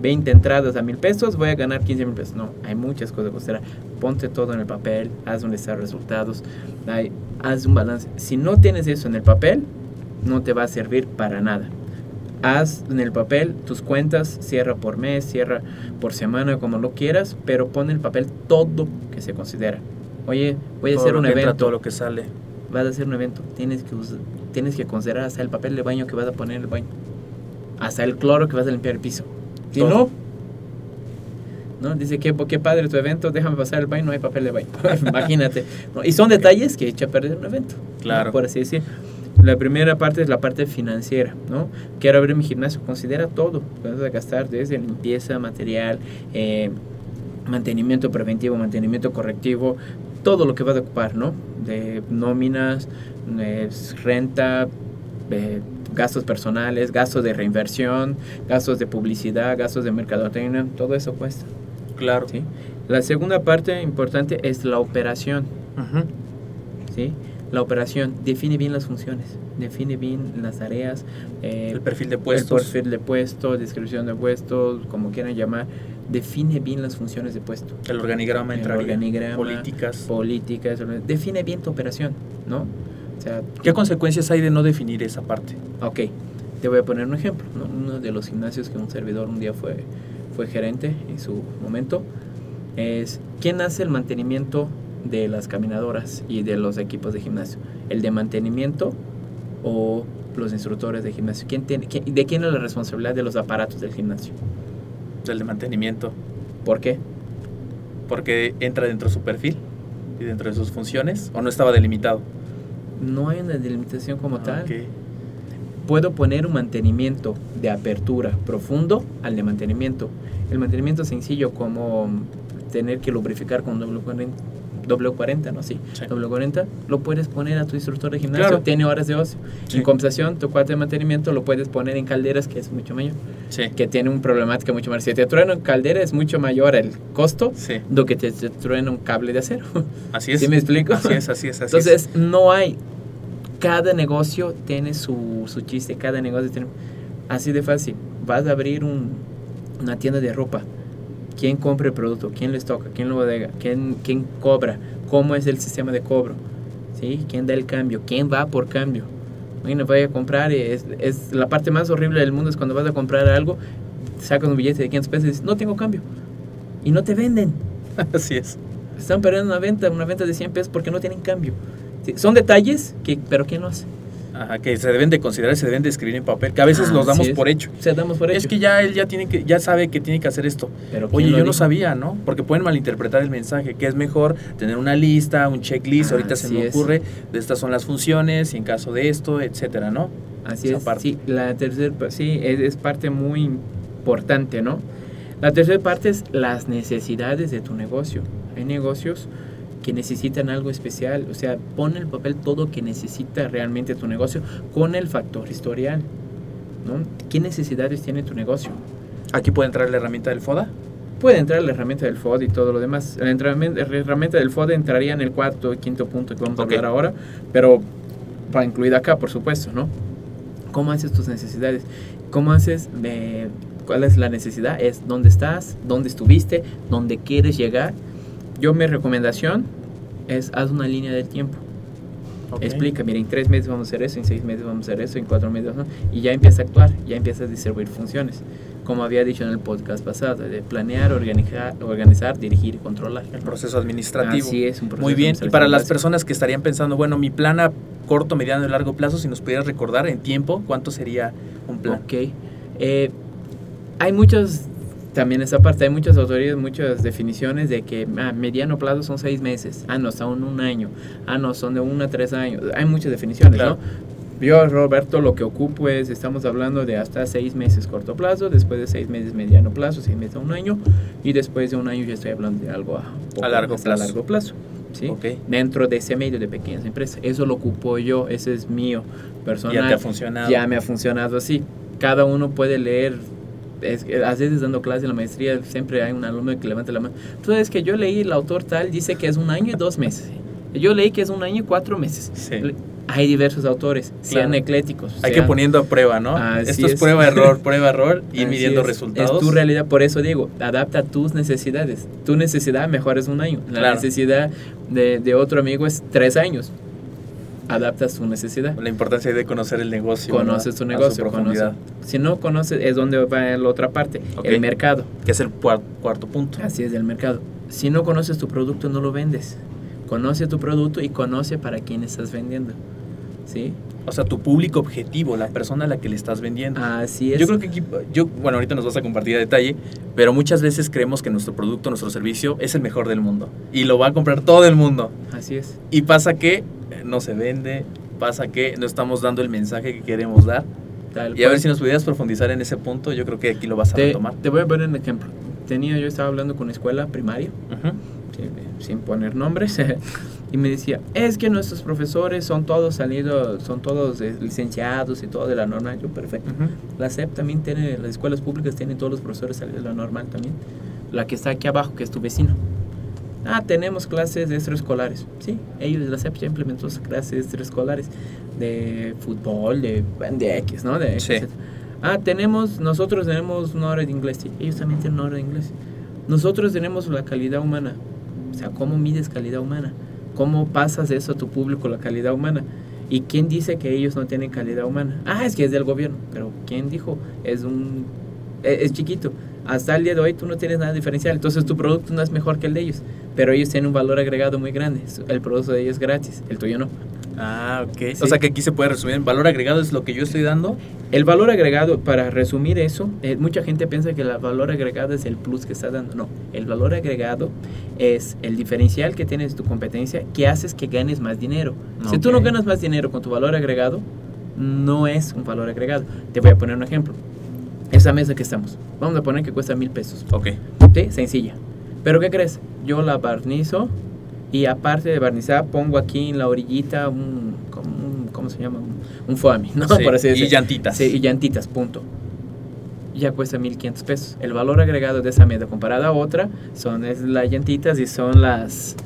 20 entradas a mil pesos, voy a ganar 15 mil pesos. No, hay muchas cosas que considerar. Ponte todo en el papel, haz donde están resultados, haz un balance. Si no tienes eso en el papel, no te va a servir para nada. Haz en el papel tus cuentas, cierra por mes, cierra por semana, como lo quieras, pero pon en el papel todo que se considera. Oye, voy a hacer un evento. todo lo que sale. Vas a hacer un evento. Tienes que, tienes que considerar hasta el papel de baño que vas a poner en el baño. Hasta el cloro que vas a limpiar el piso. Si no, ¿no? Dice, que qué padre tu evento, déjame pasar el baño, no hay papel de baño. <laughs> Imagínate. Y son detalles que echa a perder un evento. Claro. Por así decir. La primera parte es la parte financiera, ¿no? Quiero abrir mi gimnasio, considera todo. Vas a gastar desde limpieza, material, eh, mantenimiento preventivo, mantenimiento correctivo, todo lo que va a ocupar, ¿no? De nóminas, renta, gastos personales, gastos de reinversión, gastos de publicidad, gastos de mercadotecnia, todo eso cuesta. Claro. ¿sí? La segunda parte importante es la operación. ¿sí? La operación define bien las funciones, define bien las tareas, eh, el perfil de puestos, el perfil de puestos, descripción de puestos, como quieran llamar, define bien las funciones de puesto. El organigrama el organigrama, políticas. Políticas, define bien tu operación, ¿no? O sea, ¿Qué consecuencias hay de no definir esa parte? Ok, te voy a poner un ejemplo. Uno de los gimnasios que un servidor un día fue, fue gerente en su momento es ¿quién hace el mantenimiento de las caminadoras y de los equipos de gimnasio? ¿El de mantenimiento o los instructores de gimnasio? ¿Quién tiene, ¿De quién es la responsabilidad de los aparatos del gimnasio? Del de mantenimiento. ¿Por qué? Porque entra dentro de su perfil y dentro de sus funciones o no estaba delimitado. No hay una delimitación como ah, tal. Puedo poner un mantenimiento de apertura profundo al de mantenimiento. El mantenimiento sencillo como tener que lubrificar con doble, W40, ¿no? Sí, Sí. W40, lo puedes poner a tu instructor de gimnasio, Claro. tiene horas de ocio. Sí. En compensación, tu cuarto de mantenimiento lo puedes poner en calderas, que es mucho mayor, Sí. que tiene una problemática mucho más. Si te truena en caldera, es mucho mayor el costo Sí. do que te, te truena un cable de acero. <laughs> Así es. ¿Sí me explico? Así es, así es, así Entonces, no hay. Cada negocio tiene su, su chiste, cada negocio tiene. Así de fácil. Vas a abrir un, una tienda de ropa. ¿Quién compra el producto? ¿Quién les toca? ¿Quién lo bodega? ¿Quién, ¿Quién cobra? ¿Cómo es el sistema de cobro? ¿Sí? ¿Quién da el cambio? ¿Quién va por cambio? Bueno, vaya a comprar. Es, es la parte más horrible del mundo es cuando vas a comprar algo, sacas un billete de 500 pesos y dices, no tengo cambio. Y no te venden. <laughs> Así es. Están perdiendo una venta, una venta de 100 pesos porque no tienen cambio. Sí, son detalles, que, pero ¿quién lo hace? Ajá, que se deben de considerar, se deben de escribir en papel, que a veces Ah, los damos por hecho. O sea, damos por hecho. Es que ya él ya tiene que ya sabe que tiene que hacer esto. Pero ¿quién Oye, yo no sabía, ¿no? Porque pueden malinterpretar el mensaje, que es mejor tener una lista, un checklist, Ah, ahorita se me es. ocurre, de estas son las funciones y en caso de esto, etcétera, ¿no? Así esa es. parte. Sí, la tercera sí, es, es parte muy importante, ¿no? La tercera parte es las necesidades de tu negocio. Hay negocios que necesitan algo especial, o sea, pon en el papel todo que necesita realmente tu negocio con el factor historial, ¿no? ¿Qué necesidades tiene tu negocio? Aquí puede entrar la herramienta del FODA. Puede entrar la herramienta del FOD y todo lo demás. La herramienta, del FOD entraría en el cuarto y quinto punto que vamos a hablar ahora, pero va incluida acá, por supuesto, ¿no? ¿Cómo haces tus necesidades? ¿Cómo haces de cuál es la necesidad? Es dónde estás, dónde estuviste, dónde quieres llegar. Yo mi recomendación es haz una línea del tiempo. Ok. Explica, mira, en tres meses vamos a hacer eso, en seis meses vamos a hacer eso, en cuatro meses a- y ya empieza a actuar, ya empieza a distribuir funciones. Como había dicho en el podcast pasado, de planear, organizar, organizar dirigir y controlar. El proceso administrativo. Así es, un proceso Muy bien. Y para las personas que estarían pensando, bueno, mi plan a corto, mediano y largo plazo, si nos pudieras recordar en tiempo, ¿cuánto sería un plan? Ok. Eh, hay muchos, también esa parte, hay muchas autoridades, muchas definiciones de que ah, mediano plazo son seis meses, ah, no, son un año, ah, no, son de uno a tres años. Hay muchas definiciones, Claro. ¿no? Yo, Roberto, lo que ocupo es, estamos hablando de hasta seis meses corto plazo, después de seis meses mediano plazo, seis meses a un año, y después de un año ya estoy hablando de algo a, poco largo plazo. A largo plazo. ¿sí? Ok. Dentro de ese medio de pequeñas empresas. Eso lo ocupo yo, ese es mío, personal. Ya te ha funcionado. Ya me ha funcionado así. Cada uno puede leer. Es, que a veces dando clase en la maestría siempre hay un alumno que levanta la mano. Sabes que yo leí, el autor tal dice que es un año y dos meses. Yo leí que es un año y cuatro meses. Sí. Hay diversos autores, sean Claro. ecléticos. Hay que poniendo a prueba, ¿no? Esto es, es. prueba, error, <laughs> prueba, error, ir Así midiendo es. resultados. Es tu realidad, por eso digo, adapta a tus necesidades. Tu necesidad mejor es un año. La Claro. necesidad de, de otro amigo es tres años. Adaptas tu necesidad. La importancia de conocer el negocio. Conoces ¿no? tu A su negocio. Si no conoces, es donde va la otra parte, el mercado. Que es el cuar- cuarto punto. Así es el mercado. Si no conoces tu producto, no lo vendes. Conoce tu producto y conoce para quién estás vendiendo. ¿Sí? O sea, tu público objetivo, la persona a la que le estás vendiendo. Así es. Yo creo que aquí, yo, bueno, ahorita nos vas a compartir a detalle, pero muchas veces creemos que nuestro producto, nuestro servicio es el mejor del mundo y lo va a comprar todo el mundo. Así es. Y pasa que eh, no se vende, pasa que no estamos dando el mensaje que queremos dar. Tal Y a ver cual. si nos pudieras profundizar en ese punto, yo creo que aquí lo vas a te, retomar. te voy a poner un ejemplo. Tenía, yo estaba hablando con una escuela primaria, Ujú. Sin, sin poner nombres, <laughs> y me decía, es que nuestros profesores son todos salidos, son todos licenciados y todo de la normal. Yo, perfecto. Ujú. La SEP también tiene, las escuelas públicas tienen todos los profesores salidos de la normal también. La que está aquí abajo, que es tu vecino. Ah, tenemos clases extraescolares. Sí, ellos, la SEP ya implementó sus clases extraescolares de fútbol, de, de X, ¿no? De Sí. X. Ah, tenemos, nosotros tenemos una hora de inglés. Sí, ellos también tienen una hora de inglés. Nosotros tenemos la calidad humana. O sea, ¿cómo mides calidad humana? ¿Cómo pasas eso a tu público, la calidad humana? ¿Y quién dice que ellos no tienen calidad humana? Ah, es que es del gobierno. Pero ¿quién dijo? Es un... e- Es, chiquito. Hasta el día de hoy tú no tienes nada diferencial. Entonces tu producto no es mejor que el de ellos. Pero ellos tienen un valor agregado muy grande. El producto de ellos es gratis. El tuyo no. Ah, ok. Sí. O sea que aquí se puede resumir. Valor agregado es lo que yo estoy dando. El valor agregado, para resumir eso, eh, mucha gente piensa que el valor agregado es el plus que está dando. No, el valor agregado es el diferencial que tienes tu competencia que haces que ganes más dinero. Si tú no ganas más dinero con tu valor agregado, no es un valor agregado. Te voy a poner un ejemplo. Esa mesa que estamos, vamos a poner que cuesta mil pesos. Ok. ¿Sí? Sencilla. Pero ¿qué crees? Yo la barnizo Y aparte de barnizar, pongo aquí en la orillita un, un ¿cómo se llama? Un, un foamy, ¿no? Sí, <laughs> Por así y llantitas. Sí, y llantitas, punto. Ya cuesta 1500 pesos. El valor agregado de esa mesa comparada a otra son es las llantitas y son las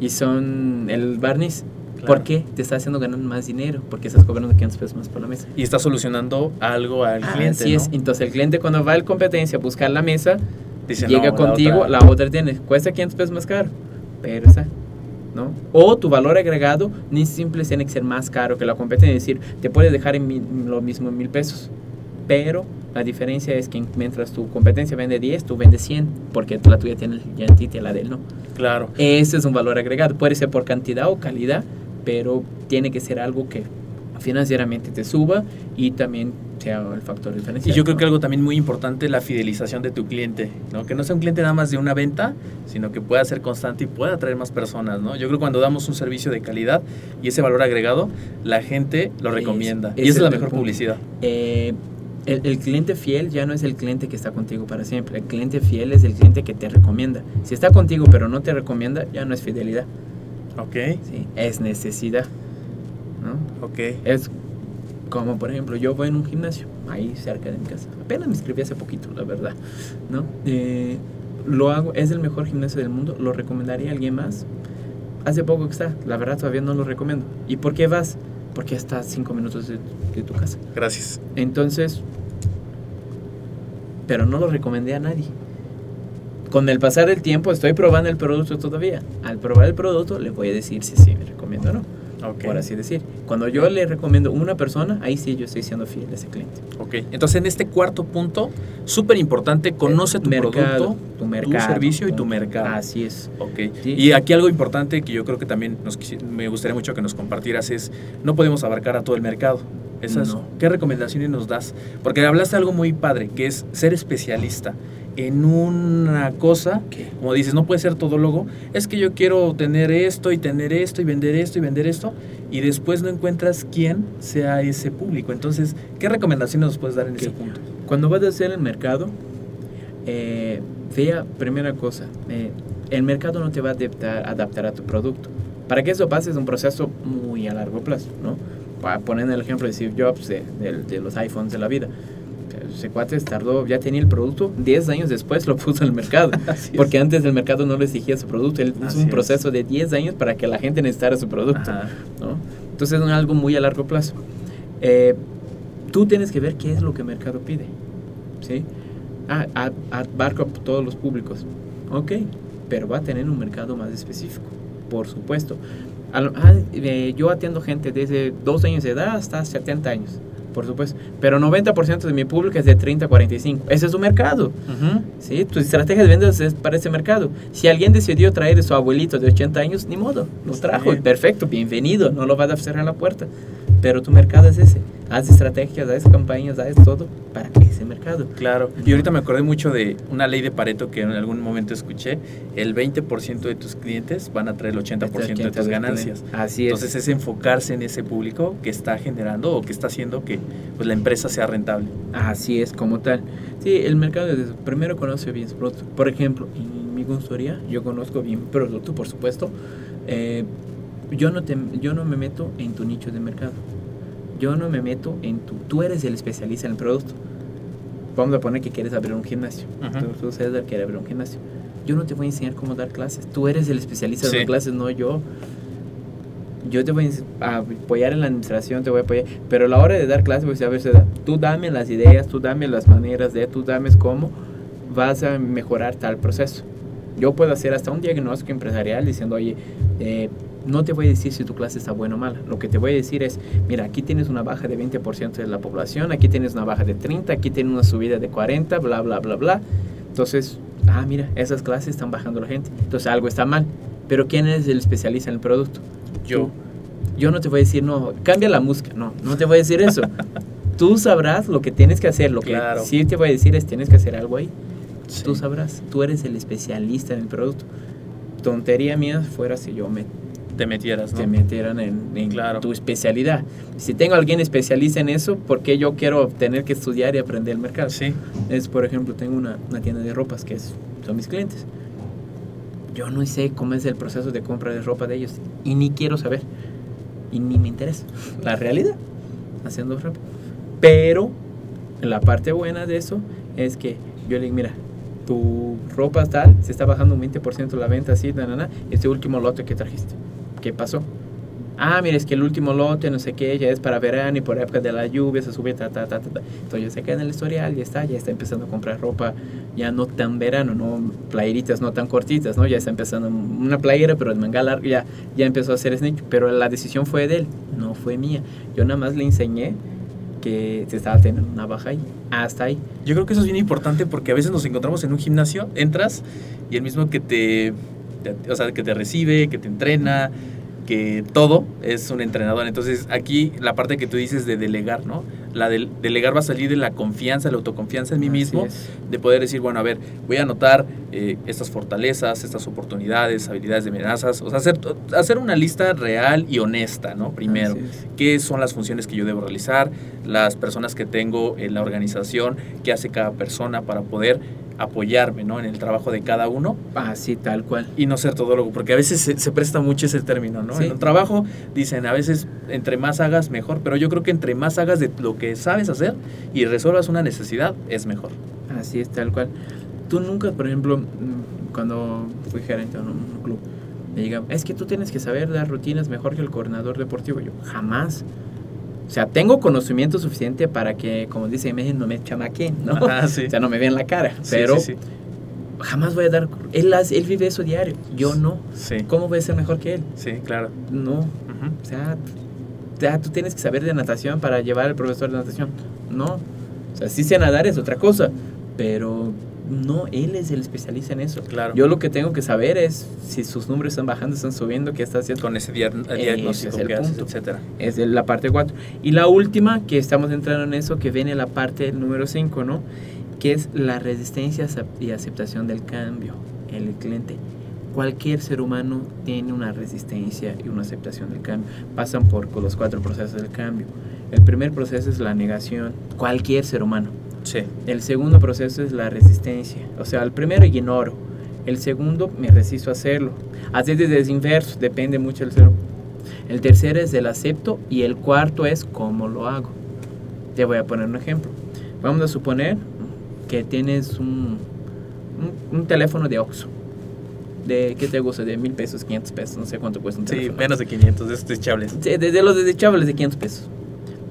y son el barniz. Claro. ¿Por qué? Te está haciendo ganar más dinero, porque estás cobrando 500 pesos más por la mesa. Y está solucionando algo al cliente, Así ¿no? es. Entonces el cliente cuando va a la competencia a buscar la mesa, Dice, llega no, contigo, otra- la otra. tiene, cuesta 500 pesos más caro, pero está, ¿no? O tu valor agregado ni simple tiene que ser más caro que la competencia, es decir, te puedes dejar en mil- lo mismo en mil pesos, pero la diferencia es que mientras tu competencia vende 10, tú vendes 100, porque la tuya tiene el y la de él no. Claro. Ese es un valor agregado, puede ser por cantidad o calidad, pero tiene que ser algo que financieramente te suba y también sea el factor Y diferencial. yo creo ¿no? que algo también muy importante es la fidelización de tu cliente, ¿no? Que no sea un cliente nada más de una venta, sino que pueda ser constante y pueda atraer más personas, ¿no? Yo creo que cuando damos un servicio de calidad y ese valor agregado, la gente lo Es- recomienda. y esa es la mejor punto. publicidad. Eh, el, el cliente fiel ya no es el cliente que está contigo para siempre. El cliente fiel es el cliente que te recomienda. Si está contigo pero no te recomienda, ya no es fidelidad. Ok, ¿sí? Es necesidad. ¿No? ok. Es como, por ejemplo, yo voy en un gimnasio, ahí cerca de mi casa. Apenas me inscribí hace poquito, la verdad. ¿no? Eh, lo hago, es el mejor gimnasio del mundo. ¿Lo recomendaría a alguien más? Hace poco que está, la verdad todavía no lo recomiendo. ¿Y por qué vas? Porque está a cinco minutos de, de tu casa. Gracias. Entonces, pero no lo recomendé a nadie. Con el pasar del tiempo estoy probando el producto todavía. Al probar el producto le voy a decir si sí me recomiendo o no, Ok. por así decir. Cuando yo le recomiendo a una persona, ahí sí yo estoy siendo fiel a ese cliente. Ok. Entonces, en este cuarto punto, súper importante, conoce tu Mercado, producto, tu mercado, servicio y tu mercado. Así es. Ok. Sí. Y aquí algo importante que yo creo que también nos me gustaría mucho que nos compartieras es, no podemos abarcar a todo el mercado. Esas, No. ¿Qué recomendaciones nos das? Porque hablaste algo muy padre, que es ser especialista en una cosa, ¿Qué? como dices, no puede ser todólogo, es que yo quiero tener esto y tener esto y vender esto y vender esto, y después no encuentras quién sea ese público. Entonces, ¿qué recomendaciones nos puedes dar en ese Ok. punto? Cuando vas a hacer el mercado, eh, vea, primera cosa, eh, el mercado no te va a adaptar, adaptar a tu producto. Para que eso pase es un proceso muy a largo plazo, ¿no? Para poner el ejemplo de Steve Jobs, de, de- de los iPhones de la vida. Ese cuate tardó, ya tenía el producto, 10 años después lo puso el mercado. <laughs> Así es. porque antes el mercado no le exigía su producto. Él hizo un es. proceso de 10 años para que la gente necesitara su producto. ¿no? Entonces es algo muy a largo plazo. Eh, tú tienes que ver qué es lo que el mercado pide. ¿sí? Ah, a- abarca a todos los públicos. Ok, pero va a tener un mercado más específico, por supuesto. Ah, eh, yo atiendo gente desde 2 años de edad hasta 70 años, por supuesto. Pero 90% de mi público es de 30 a 45. Ese es su mercado. Ujú. ¿sí? Tu estrategia de ventas es para ese mercado. Si alguien decidió traer a su abuelito de 80 años, ni modo, lo trajo. Sí. Perfecto, bienvenido, no lo vas a cerrar la puerta. Pero tu mercado es ese. Haz estrategias, haz campañas, haz todo para ese mercado. Claro, y ahorita me acordé mucho de una ley de Pareto que en algún momento escuché, el 20% de tus clientes van a traer el 80% de tus ganancias. Así es. Entonces es enfocarse en ese público que está generando o que está haciendo que pues, la empresa sea rentable. Así es, como tal. Sí, el mercado es eso. Primero conoce bien su producto. Por ejemplo, en mi consultoría, yo conozco bien producto, por supuesto. Eh, yo, no te, yo no me meto en tu nicho de mercado. Yo no me meto en tu... Tú eres el especialista en el producto. Vamos a poner que quieres abrir un gimnasio. Ujú. Tú, tú, César, quieres abrir un gimnasio. Yo no te voy a enseñar cómo dar clases. Tú eres el especialista Sí. de las clases, no yo. Yo te voy a apoyar en la administración, te voy a apoyar, pero a la hora de dar clases, voy a ver, César, tú dame las ideas, tú dame las maneras de, tú dame cómo vas a mejorar tal proceso. Yo puedo hacer hasta un diagnóstico empresarial diciendo, oye, eh, no te voy a decir si tu clase está buena o mala. Lo que te voy a decir es, mira, aquí tienes una baja de 20% de la población, aquí tienes una baja de 30, aquí tienes una subida de 40, bla, bla, bla, bla. Entonces, ah, mira, esas clases están bajando la gente. Entonces, algo está mal. Pero ¿quién es el especialista en el producto? Yo. Yo no te voy a decir, no, cambia la música. No, no te voy a decir eso. <laughs> Tú sabrás lo que tienes que hacer. Lo Claro. que sí te voy a decir es, tienes que hacer algo ahí. Sí. Tú sabrás. Tú eres el especialista en el producto. Tontería mía fuera si yo me te metieras, ¿no? te metieran en, en Claro. tu especialidad. Si tengo alguien especialista en eso, ¿por qué yo quiero tener que estudiar y aprender el mercado? Sí. Es, por ejemplo, tengo una, una tienda de ropas que es, son mis clientes. Yo no sé cómo es el proceso de compra de ropa de ellos y ni quiero saber y ni me interesa. La realidad, haciendo ropa. Pero la parte buena de eso es que yo le digo, mira, tu ropa tal, se está bajando un 20% la venta así, na, na, na, este último lote que trajiste. ¿Qué pasó? Ah, mira, es que el último lote, no sé qué, ya es para verano y por época de la lluvia se sube, ta, ta, ta, ta. Entonces se queda en el historial, ya está, ya está empezando a comprar ropa ya no tan verano, no playeritas no tan cortitas, ¿no? Ya está empezando una playera, pero de manga larga, ya, ya empezó a hacer snitch, pero la decisión fue de él, no fue mía. Yo nada más le enseñé que se estaba teniendo una baja ahí, hasta ahí. Yo creo que eso es bien importante porque a veces nos encontramos en un gimnasio, entras y el mismo que te, te- o sea, que te recibe, que te entrena, que todo es un entrenador. Entonces aquí la parte que tú dices de delegar, ¿no? La del delegar va a salir de la confianza, la autoconfianza en mí mismo, de poder decir, bueno, a ver, voy a anotar eh, estas fortalezas, estas oportunidades, habilidades de amenazas, o sea, hacer, hacer una lista real y honesta, ¿no? Primero es. qué son las funciones que yo debo realizar, las personas que tengo en la organización, qué hace cada persona para poder apoyarme ¿no? en el trabajo de cada uno Así, tal cual. y no ser todólogo, porque a veces se, se presta mucho ese término, ¿no? Sí. En un trabajo dicen a veces entre más hagas mejor, pero yo creo que entre más hagas de lo que sabes hacer y resuelvas una necesidad es mejor. Así es, tal cual. Tú nunca, por ejemplo, mm, cuando fui gerente en un club, me digan, es que tú tienes que saber dar rutinas mejor que el coordinador deportivo. Yo, jamás. O sea, tengo conocimiento suficiente para que, como dice México, no me chamaquen, ¿no? <laughs> Ajá, sí. O sea, no me vean la cara. Sí, pero sí, sí. jamás voy a dar... Él, hace- él vive eso diario, yo no. Sí, ¿Cómo voy a ser mejor que él? sí, claro. No. Ujú. O sea, ya tú tienes que saber de natación para llevar al profesor de natación. No. O sea, sí sé nadar es otra cosa, pero no, él es el especialista en eso. Claro. Yo lo que tengo que saber es si sus números están bajando, están subiendo, qué está haciendo. Con ese diag- Ese diagnóstico es que haces, etcétera. Es de la parte 4. Y la última, que estamos entrando en eso, que viene la parte número 5, ¿no? Que es la resistencia y aceptación del cambio. El cliente. Cualquier ser humano tiene una resistencia y una aceptación del cambio. Pasan por los cuatro procesos del cambio. El primer proceso es la negación. Cualquier ser humano. Sí, El segundo proceso es la resistencia. O sea, el primero ignoro. El segundo me resisto a hacerlo. Así es inverso, depende mucho del ser. El tercero es el acepto y el cuarto es cómo lo hago. Te voy a poner un ejemplo. Vamos a suponer que tienes un, un, un teléfono de Oxxo. ¿De qué te gusta? De mil pesos, 500 pesos, no sé cuánto cuesta un sí, teléfono. menos de 500 de estos desechables. Sí, desde los desechables de 500 pesos.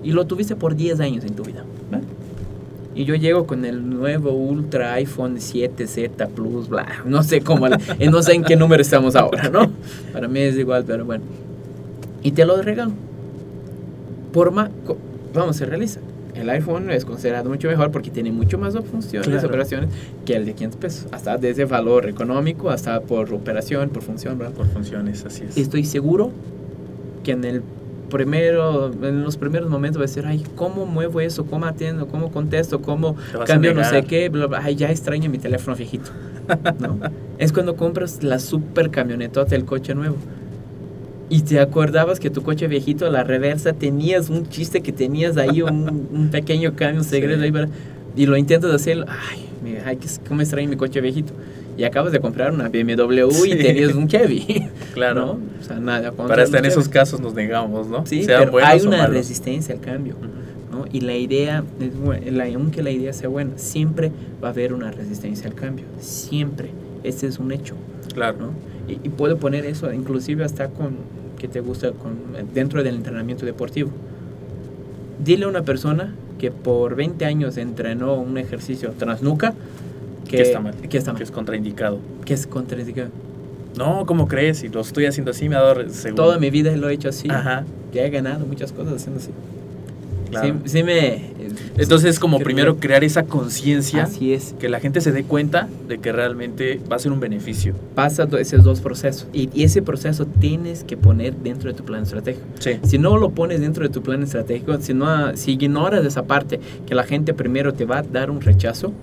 Y lo tuviste por 10 años en tu vida. ¿va? Y yo llego con el nuevo Ultra iPhone 7Z Plus, bla, no sé cómo, no sé en qué número estamos ahora, ¿no? Para mí es igual, pero bueno. Y te lo regalo. Por más, vamos, se realiza. El iPhone es considerado mucho mejor porque tiene mucho más funciones, Claro. operaciones, que el de 500 pesos. Hasta desde valor económico, hasta por operación, por función, ¿verdad? Por funciones, así es. estoy seguro que en el primero en los primeros momentos va a decir ay cómo muevo eso cómo atiendo cómo contesto cómo a cambio no sé qué bla, bla, ay ya extraño mi teléfono viejito ¿no? <laughs> es cuando compras la super camionetota el coche nuevo. Y te acordabas que tu coche viejito la reversa tenías un chiste que tenías ahí un, un pequeño cambio un secreto Sí. ahí para- y lo intentas hacer ay, me- ay cómo extraño mi coche viejito y acabas de comprar una BMW Sí. y tenías un Chevy <laughs> Claro. ¿no? O sea, nada contra Para hasta en esos casos nos negamos, ¿no? Sí, Sean pero buenos hay una resistencia al cambio. Y la idea, la- aunque la idea sea buena, siempre va a haber una resistencia al cambio. Siempre. Ese es un hecho, Claro. ¿no? Y, y puedo poner eso, inclusive hasta con, que te gusta, con, dentro del entrenamiento deportivo. Dile a una persona que por 20 años entrenó un ejercicio transnuca, que, Que está mal. Que está mal. Que es contraindicado. Que es contraindicado. No, ¿cómo crees? Si lo estoy haciendo así, me ha dado según. Toda mi vida lo he hecho así. Ajá, Ya he ganado muchas cosas haciendo así. claro. Sí, sí me... Entonces, como primero crear esa conciencia, Así es. que la gente se dé cuenta de que realmente va a ser un beneficio. Pasa esos dos procesos. Y, y ese proceso tienes que poner dentro de tu plan estratégico. Sí. Si no lo pones dentro de tu plan estratégico, si, no, si ignoras esa parte, que la gente primero te va a dar un rechazo,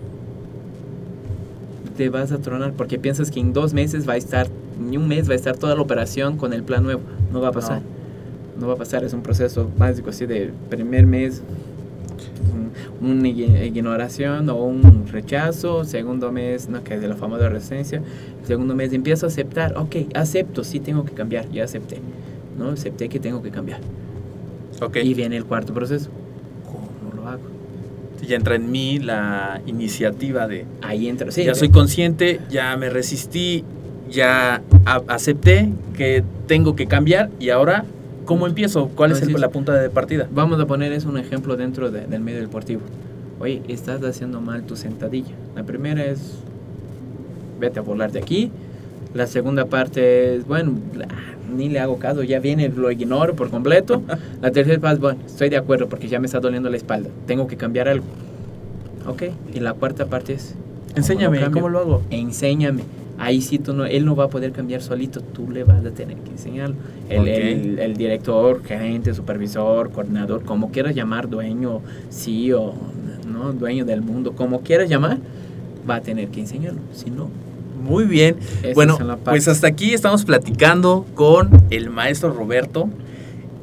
te vas a tronar porque piensas que en dos meses va a estar, ni un mes va a estar toda la operación con el plan nuevo. No va a pasar. No, va a pasar. Es un proceso básico así de primer mes. una ignoración o un rechazo, segundo mes, no, que es de la famosa resistencia, segundo mes empiezo a aceptar, ok, acepto, sí tengo que cambiar, ya acepté, ¿no? Acepté que tengo que cambiar. Okay. Y viene el cuarto proceso. Ya entra en mí la iniciativa de... Ahí entra, sí. Ya soy consciente, ya me resistí, ya acepté que tengo que cambiar y ahora ¿Cómo empiezo? ¿Cuál es la punta de partida? Vamos a poner eso un ejemplo dentro del medio deportivo. Oye, estás haciendo mal tu sentadilla. La primera es, vete a volar de aquí. La segunda parte es, bueno, ni le hago caso, ya viene, lo ignoro por completo. La tercera parte, bueno, estoy de acuerdo porque ya me está doliendo la espalda. Tengo que cambiar algo. Ok. Y la cuarta parte es, enséñame, ¿cómo lo hago? Enséñame ahí sí tú no, él no va a poder cambiar solito, tú le vas a tener que enseñarlo. El, el, director, gerente, supervisor, coordinador, como quieras llamar, dueño, CEO, ¿no? dueño del mundo, como quieras llamar, va a tener que enseñarlo, si no. Muy bien. bueno, pues hasta aquí estamos platicando con el maestro Roberto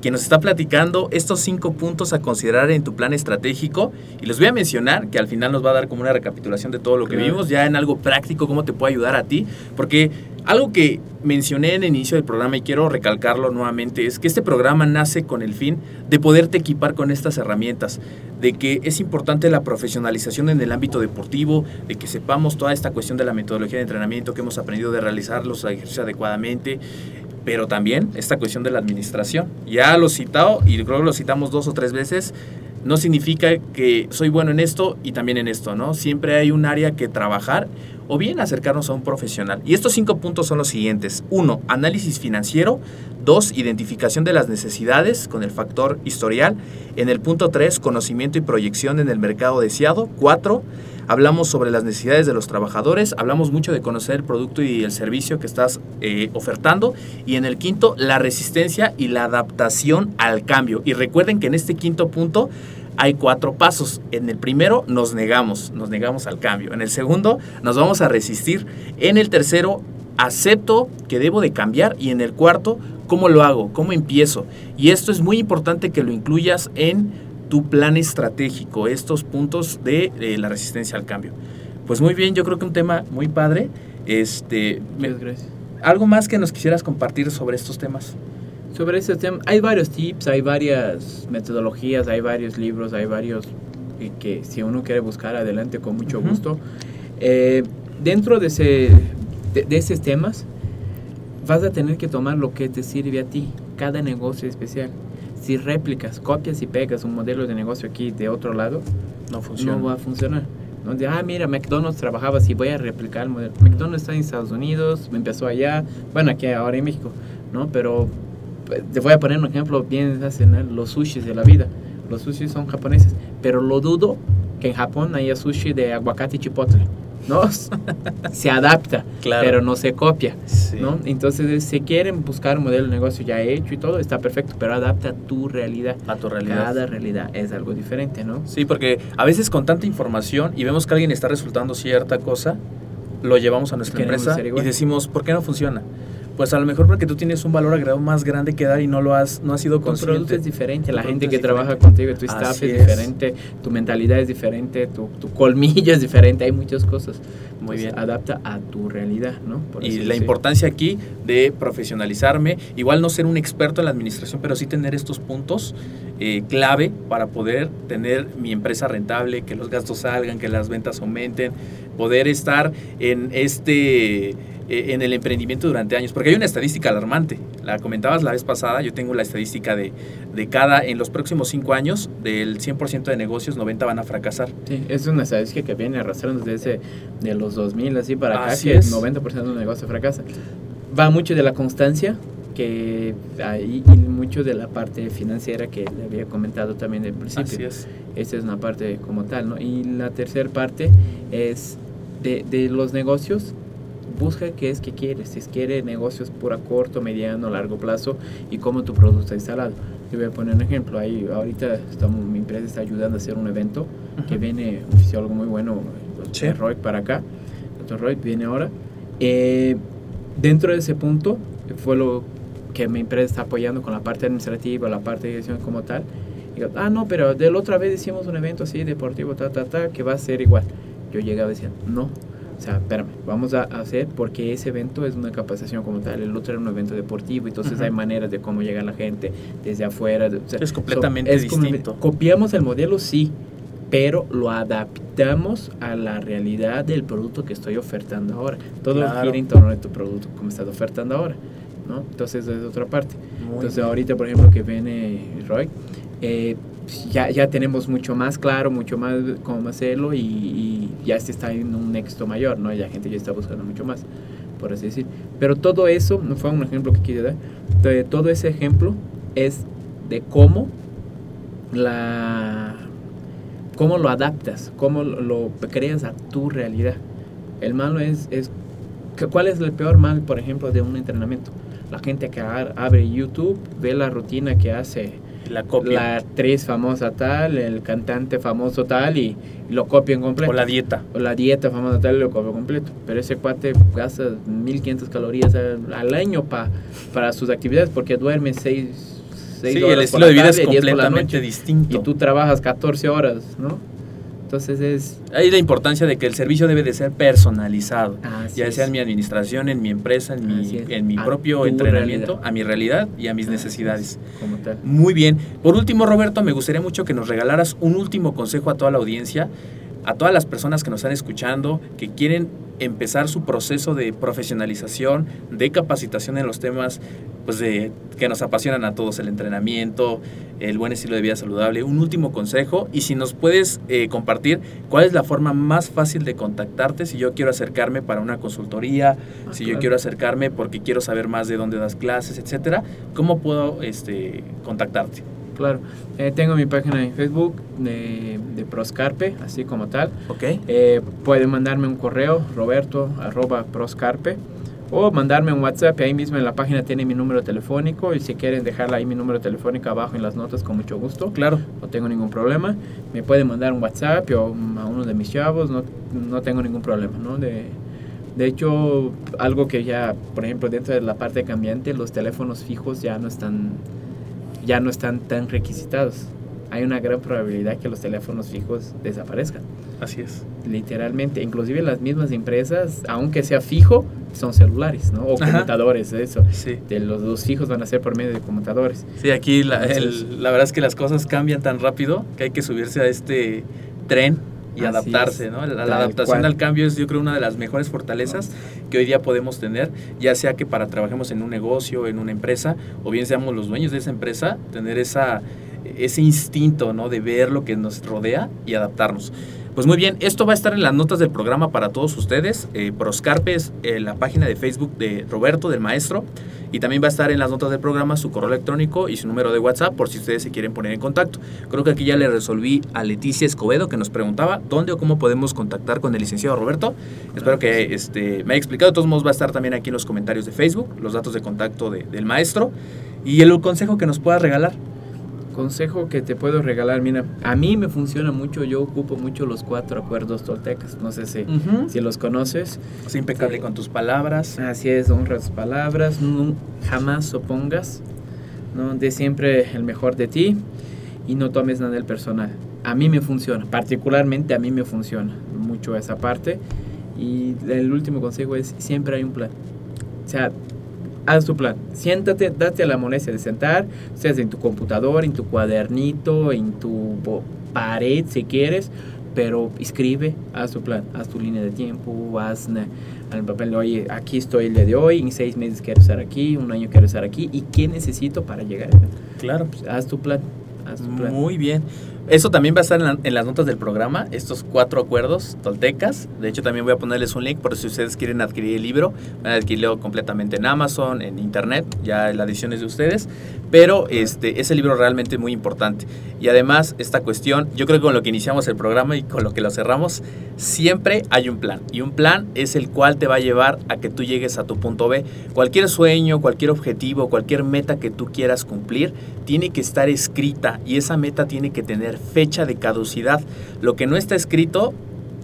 que nos está platicando estos cinco puntos a considerar en tu plan estratégico. Y les voy a mencionar que al final nos va a dar como una recapitulación de todo lo que vimos, ya en algo práctico, cómo te puede ayudar a ti. Porque algo que mencioné en el inicio del programa y quiero recalcarlo nuevamente es que este programa nace con el fin de poderte equipar con estas herramientas, de que es importante la profesionalización en el ámbito deportivo, de que sepamos toda esta cuestión de la metodología de entrenamiento que hemos aprendido de realizar los ejercicios adecuadamente, pero también esta cuestión de la administración. Ya lo citado y creo que lo citamos dos o tres veces. No significa que soy bueno en esto y también en esto, ¿no? Siempre hay un área que trabajar o bien acercarnos a un profesional. Y estos cinco puntos son los siguientes. Uno, análisis financiero. Dos, identificación de las necesidades con el factor historial. En el punto tres, conocimiento y proyección en el mercado deseado. Cuatro, hablamos sobre las necesidades de los trabajadores, hablamos mucho de conocer el producto y el servicio que estás eh, ofertando y en el quinto, la resistencia y la adaptación al cambio. Y recuerden que en este quinto punto hay cuatro pasos. En el primero nos negamos, nos negamos al cambio. En el segundo nos vamos a resistir. En el tercero acepto que debo de cambiar y en el cuarto, ¿cómo lo hago? ¿Cómo empiezo? Y esto es muy importante que lo incluyas en tu plan estratégico, estos puntos de la resistencia al cambio. Pues muy bien, yo creo que un tema muy padre. Este, gracias. ¿Algo más que nos quisieras compartir sobre estos temas? Sobre este tema, hay varios tips, hay varias metodologías, hay varios libros, hay varios que si uno quiere buscar adelante con mucho gusto. Eh, dentro de, ese, de, de esos temas, vas a tener que tomar lo que te sirve a ti. Cada negocio especial si réplicas, copias y pegas un modelo de negocio aquí de otro lado, no funciona. No va a funcionar. ¿no? De, ah, mira, McDonald's trabajaba así, voy a replicar el modelo. McDonald's está en Estados Unidos, me empezó allá, bueno, aquí ahora en México, ¿no? Pero pues, te voy a poner un ejemplo bien fácil, los sushis de la vida. Los sushis son japoneses, pero lo dudo que en Japón haya sushi de aguacate y chipotle. ¿No? <laughs> se adapta, pero no se copia, ¿no? Entonces, si quieren buscar un modelo de negocio ya hecho y todo, está perfecto, pero adapta a tu realidad. A tu realidad. Cada realidad es algo diferente, ¿no? Sí, porque a veces con tanta información y vemos que alguien está resultando cierta cosa, lo llevamos a nuestra empresa y decimos, ¿por qué no funciona? Pues a lo mejor porque tú tienes un valor agregado más grande que dar y no lo has no has sido consciente. Tu producto es diferente, la gente que trabaja contigo, tu staff es, diferente, tu mentalidad es diferente, tu, tu, colmillo <laughs> es diferente, hay muchas cosas. Muy bien. Adapta a tu realidad, ¿no? y la importancia aquí de profesionalizarme, igual no ser un experto en la administración, pero sí tener estos puntos eh, clave para poder tener mi empresa rentable, que los gastos salgan, que las ventas aumenten, poder estar en este eh, en el emprendimiento durante años, porque hay una estadística alarmante. La comentabas la vez pasada, yo tengo la estadística de, de cada, en los próximos cinco años, del 100% de negocios, 90 van a fracasar. Sí, es una estadística que viene arrastrando desde de los 2000 así para acá, que el 90% de los negocios fracasan. Va mucho de la constancia, que hay y mucho de la parte financiera que le había comentado también del principio. Así es. Esta es una parte como tal, ¿no? Y la tercera parte es de, de los negocios, busca qué es que quieres, si quiere negocios pura corto, mediano, largo plazo y cómo tu producto está instalado. Te voy a poner un ejemplo, ahí ahorita estamos, mi empresa está ayudando a hacer un evento que viene un fisiólogo muy bueno, el Roy para acá, doctor Roy viene ahora. Eh, dentro de ese punto fue lo que mi empresa está apoyando con la parte administrativa, la parte de dirección como tal, ah, no, pero de la otra vez hicimos un evento así deportivo, ta, ta, ta, que va a ser igual. Yo llegaba y decía, no, o sea, espérame, vamos a hacer porque ese evento es una capacitación como tal, el otro era un evento deportivo, entonces hay maneras de cómo llega la gente desde afuera. o sea, Es completamente es como- distinto. copiamos el modelo, sí, pero lo adaptamos a la realidad del producto que estoy ofertando ahora. Todo Claro. gira en torno de tu producto, como estás ofertando ahora, ¿no? Entonces es otra parte. Muy Entonces bien. ahorita, por ejemplo, que viene Roy, eh, ya, ya tenemos mucho más claro, mucho más cómo hacerlo y, y ya se está en un éxito mayor, ¿no? Ya la gente ya está buscando mucho más, por así decir. Pero todo eso, no fue un ejemplo que quise dar, todo ese ejemplo es de cómo la cómo lo adaptas, cómo lo, lo creas a tu realidad. El malo es, es ¿cuál es el peor mal, por ejemplo, de un entrenamiento? La gente que abre YouTube, ve la rutina que hace La copia. la actriz famosa tal, el cantante famoso tal y, y lo copian completo. o la dieta. O la dieta famosa tal y lo copia completo. Pero ese cuate gasta 1500 calorías al, al año pa, para sus actividades porque duerme 6 Sí, horas el por estilo la de vida es tarde, 10 por la completamente distinto. Y tú trabajas 14 horas, ¿no? Entonces es... Hay la importancia de que el servicio debe de ser personalizado. Así ya sea es. en mi administración, en mi empresa, en mi, es. en mi A propio entrenamiento, realidad. a mi realidad y a mis Así necesidades. es, Como tal. Muy bien. Por último, Roberto, me gustaría mucho que nos regalaras un último consejo a toda la audiencia, a todas las personas que nos están escuchando, que quieren empezar su proceso de profesionalización, de capacitación en los temas pues de, que nos apasionan a todos, el entrenamiento, el buen estilo de vida saludable. Un último consejo y si nos puedes eh, compartir cuál es la forma más fácil de contactarte si yo quiero acercarme para una consultoría, Ah, si yo quiero acercarme porque quiero saber más de dónde das clases, etcétera, ¿cómo puedo este, contactarte? Claro. Eh, tengo mi página en Facebook de, de Proscarpe, así como tal. ¿Ok? Eh, pueden mandarme un correo, roberto arroba proscarpe, o mandarme un WhatsApp. Ahí mismo en la página tiene mi número telefónico y si quieren dejar ahí mi número telefónico abajo en las notas con mucho gusto. Claro. No tengo ningún problema. Me pueden mandar un WhatsApp o a uno de mis chavos, no, no tengo ningún problema, ¿no? De, de hecho, algo que ya, por ejemplo, dentro de la parte cambiante, los teléfonos fijos ya no están, ya no están tan requisitados. Hay una gran probabilidad que los teléfonos fijos desaparezcan Así es. literalmente, inclusive las mismas empresas, aunque sea fijo, son celulares, ¿no? O Ajá. computadores, eso. Sí. De los, los fijos van a ser por medio de computadores. Sí, aquí la, el- Entonces- la verdad es que las cosas cambian tan rápido que hay que subirse a este tren y Así adaptarse, es, ¿no? La, adaptación cual. al cambio es yo creo una de las mejores fortalezas que hoy día podemos tener, ya sea que para trabajemos en un negocio, en una empresa, o bien seamos los dueños de esa empresa, tener esa, ese instinto, ¿no? De ver lo que nos rodea y adaptarnos. Pues muy bien, esto va a estar en las notas del programa para todos ustedes. Eh, Proscarpe es eh, la página de Facebook de Roberto, del maestro. Y también va a estar en las notas del programa su correo electrónico y su número de WhatsApp por si ustedes se quieren poner en contacto. Creo que aquí ya le resolví a Leticia Escobedo que nos preguntaba dónde o cómo podemos contactar con el licenciado Roberto. Espero que este, me haya explicado. De todos modos va a estar también aquí en los comentarios de Facebook, los datos de contacto de- del maestro y el consejo que nos pueda regalar. Consejo que te puedo regalar, mira, a mí me funciona mucho, yo ocupo mucho los cuatro acuerdos toltecas, no sé si, si los conoces. Es impecable Sí. con tus palabras. Así es, honra tus palabras, no, jamás opongas, ¿no? de siempre el mejor de ti y no tomes nada del personal. A mí me funciona, particularmente a mí me funciona mucho esa parte. Y el último consejo es, siempre hay un plan. O sea, haz tu plan. Siéntate, date la molestia de sentar, seas en tu computador, en tu cuadernito, en tu pared si quieres, pero escribe, haz tu plan, haz tu línea de tiempo, haz al papel, oye, aquí estoy el día de hoy, en seis meses quiero estar aquí, un año quiero estar aquí, y qué necesito para llegar. Claro. Pues, haz tu plan, haz tu plan. Muy bien. Eso también va a estar en, la- en las notas del programa, estos cuatro acuerdos toltecas. De hecho, también voy a ponerles un link por si ustedes quieren adquirir el libro. Van a adquirirlo completamente en Amazon, en Internet, ya la edición es de ustedes. Pero este, ese libro realmente muy importante. Y además, esta cuestión, yo creo que con lo que iniciamos el programa y con lo que lo cerramos, siempre hay un plan. Y un plan es el cual te va a llevar a que tú llegues a tu punto B. Cualquier sueño, cualquier objetivo, cualquier meta que tú quieras cumplir, tiene que estar escrita y esa meta tiene que tener fecha de caducidad. Lo que no está escrito,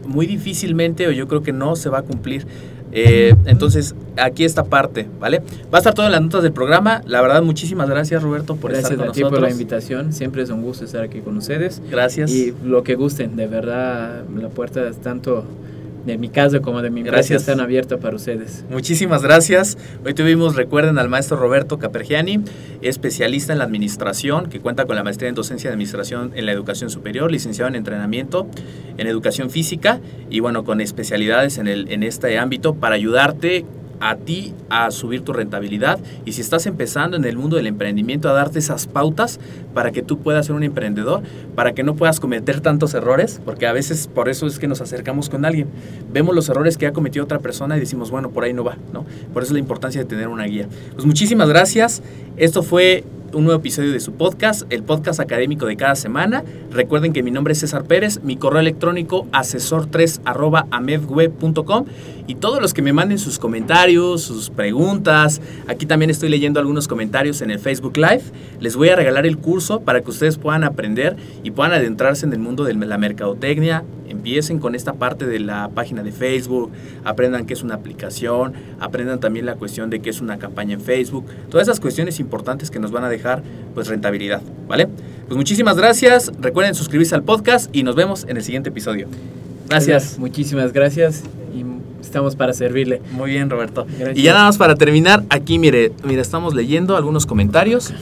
muy difícilmente o yo creo que no se va a cumplir. Eh, entonces, aquí esta parte, ¿vale? Va a estar todo en las notas del programa. La verdad, muchísimas gracias, Roberto, por gracias estar con a ti nosotros. por la invitación. Siempre es un gusto estar aquí con ustedes. Gracias. Y lo que gusten, de verdad, la puerta es tanto de mi casa como de mi empresa Gracias. están abiertas para ustedes. Muchísimas gracias. Hoy tuvimos, recuerden, al maestro Roberto Capergiani, especialista en la administración, que cuenta con la maestría en docencia de administración en la educación superior, licenciado en entrenamiento en educación física y bueno, con especialidades en, el, en este ámbito para ayudarte a ti a subir tu rentabilidad y si estás empezando en el mundo del emprendimiento a darte esas pautas para que tú puedas ser un emprendedor, para que no puedas cometer tantos errores, porque a veces por eso es que nos acercamos con alguien. Vemos los errores que ha cometido otra persona y decimos, bueno, por ahí no va, ¿no? Por eso es la importancia de tener una guía. Pues muchísimas gracias. Esto fue un nuevo episodio de su podcast, el podcast académico de cada semana. Recuerden que mi nombre es César Pérez, mi correo electrónico asesor3 arroba amedweb.com y todos los que me manden sus comentarios, sus preguntas. Aquí también estoy leyendo algunos comentarios en el Facebook Live. Les voy a regalar el curso para que ustedes puedan aprender y puedan adentrarse en el mundo de la mercadotecnia. Empiecen con esta parte de la página de Facebook, aprendan qué es una aplicación, aprendan también la cuestión de qué es una campaña en Facebook, todas esas cuestiones importantes que nos van a dejar pues rentabilidad, ¿vale? Pues muchísimas gracias, recuerden suscribirse al podcast y nos vemos en el siguiente episodio. Gracias. Muchísimas gracias y estamos para servirle. Muy bien, Roberto. Gracias. Y ya nada más para terminar, aquí mire, mire, estamos leyendo algunos comentarios.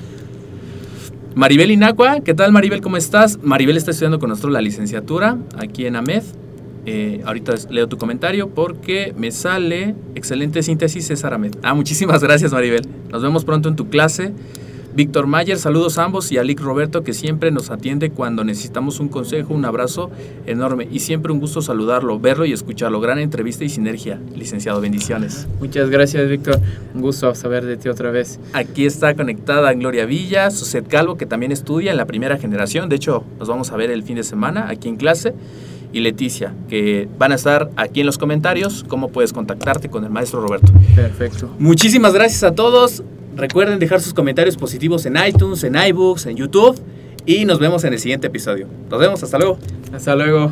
Maribel Inacua, ¿qué tal Maribel? ¿Cómo estás? Maribel está estudiando con nosotros la licenciatura aquí en AMED. Eh, ahorita leo tu comentario porque me sale excelente síntesis César Ahmed. Ah, muchísimas gracias Maribel. Nos vemos pronto en tu clase. Víctor Mayer, saludos a ambos y a Lick Roberto que siempre nos atiende cuando necesitamos un consejo, un abrazo enorme y siempre un gusto saludarlo, verlo y escucharlo. Gran entrevista y sinergia, licenciado. Bendiciones. Muchas gracias, Víctor. Un gusto saber de ti otra vez. Aquí está conectada Gloria Villa, Suset Calvo, que también estudia en la primera generación. De hecho, nos vamos a ver el fin de semana aquí en clase. Y Leticia, que van a estar aquí en los comentarios, cómo puedes contactarte con el maestro Roberto. Perfecto. Muchísimas gracias a todos. Recuerden dejar sus comentarios positivos en iTunes, en iBooks, en YouTube. Y nos vemos en el siguiente episodio. Nos vemos, hasta luego. Hasta luego.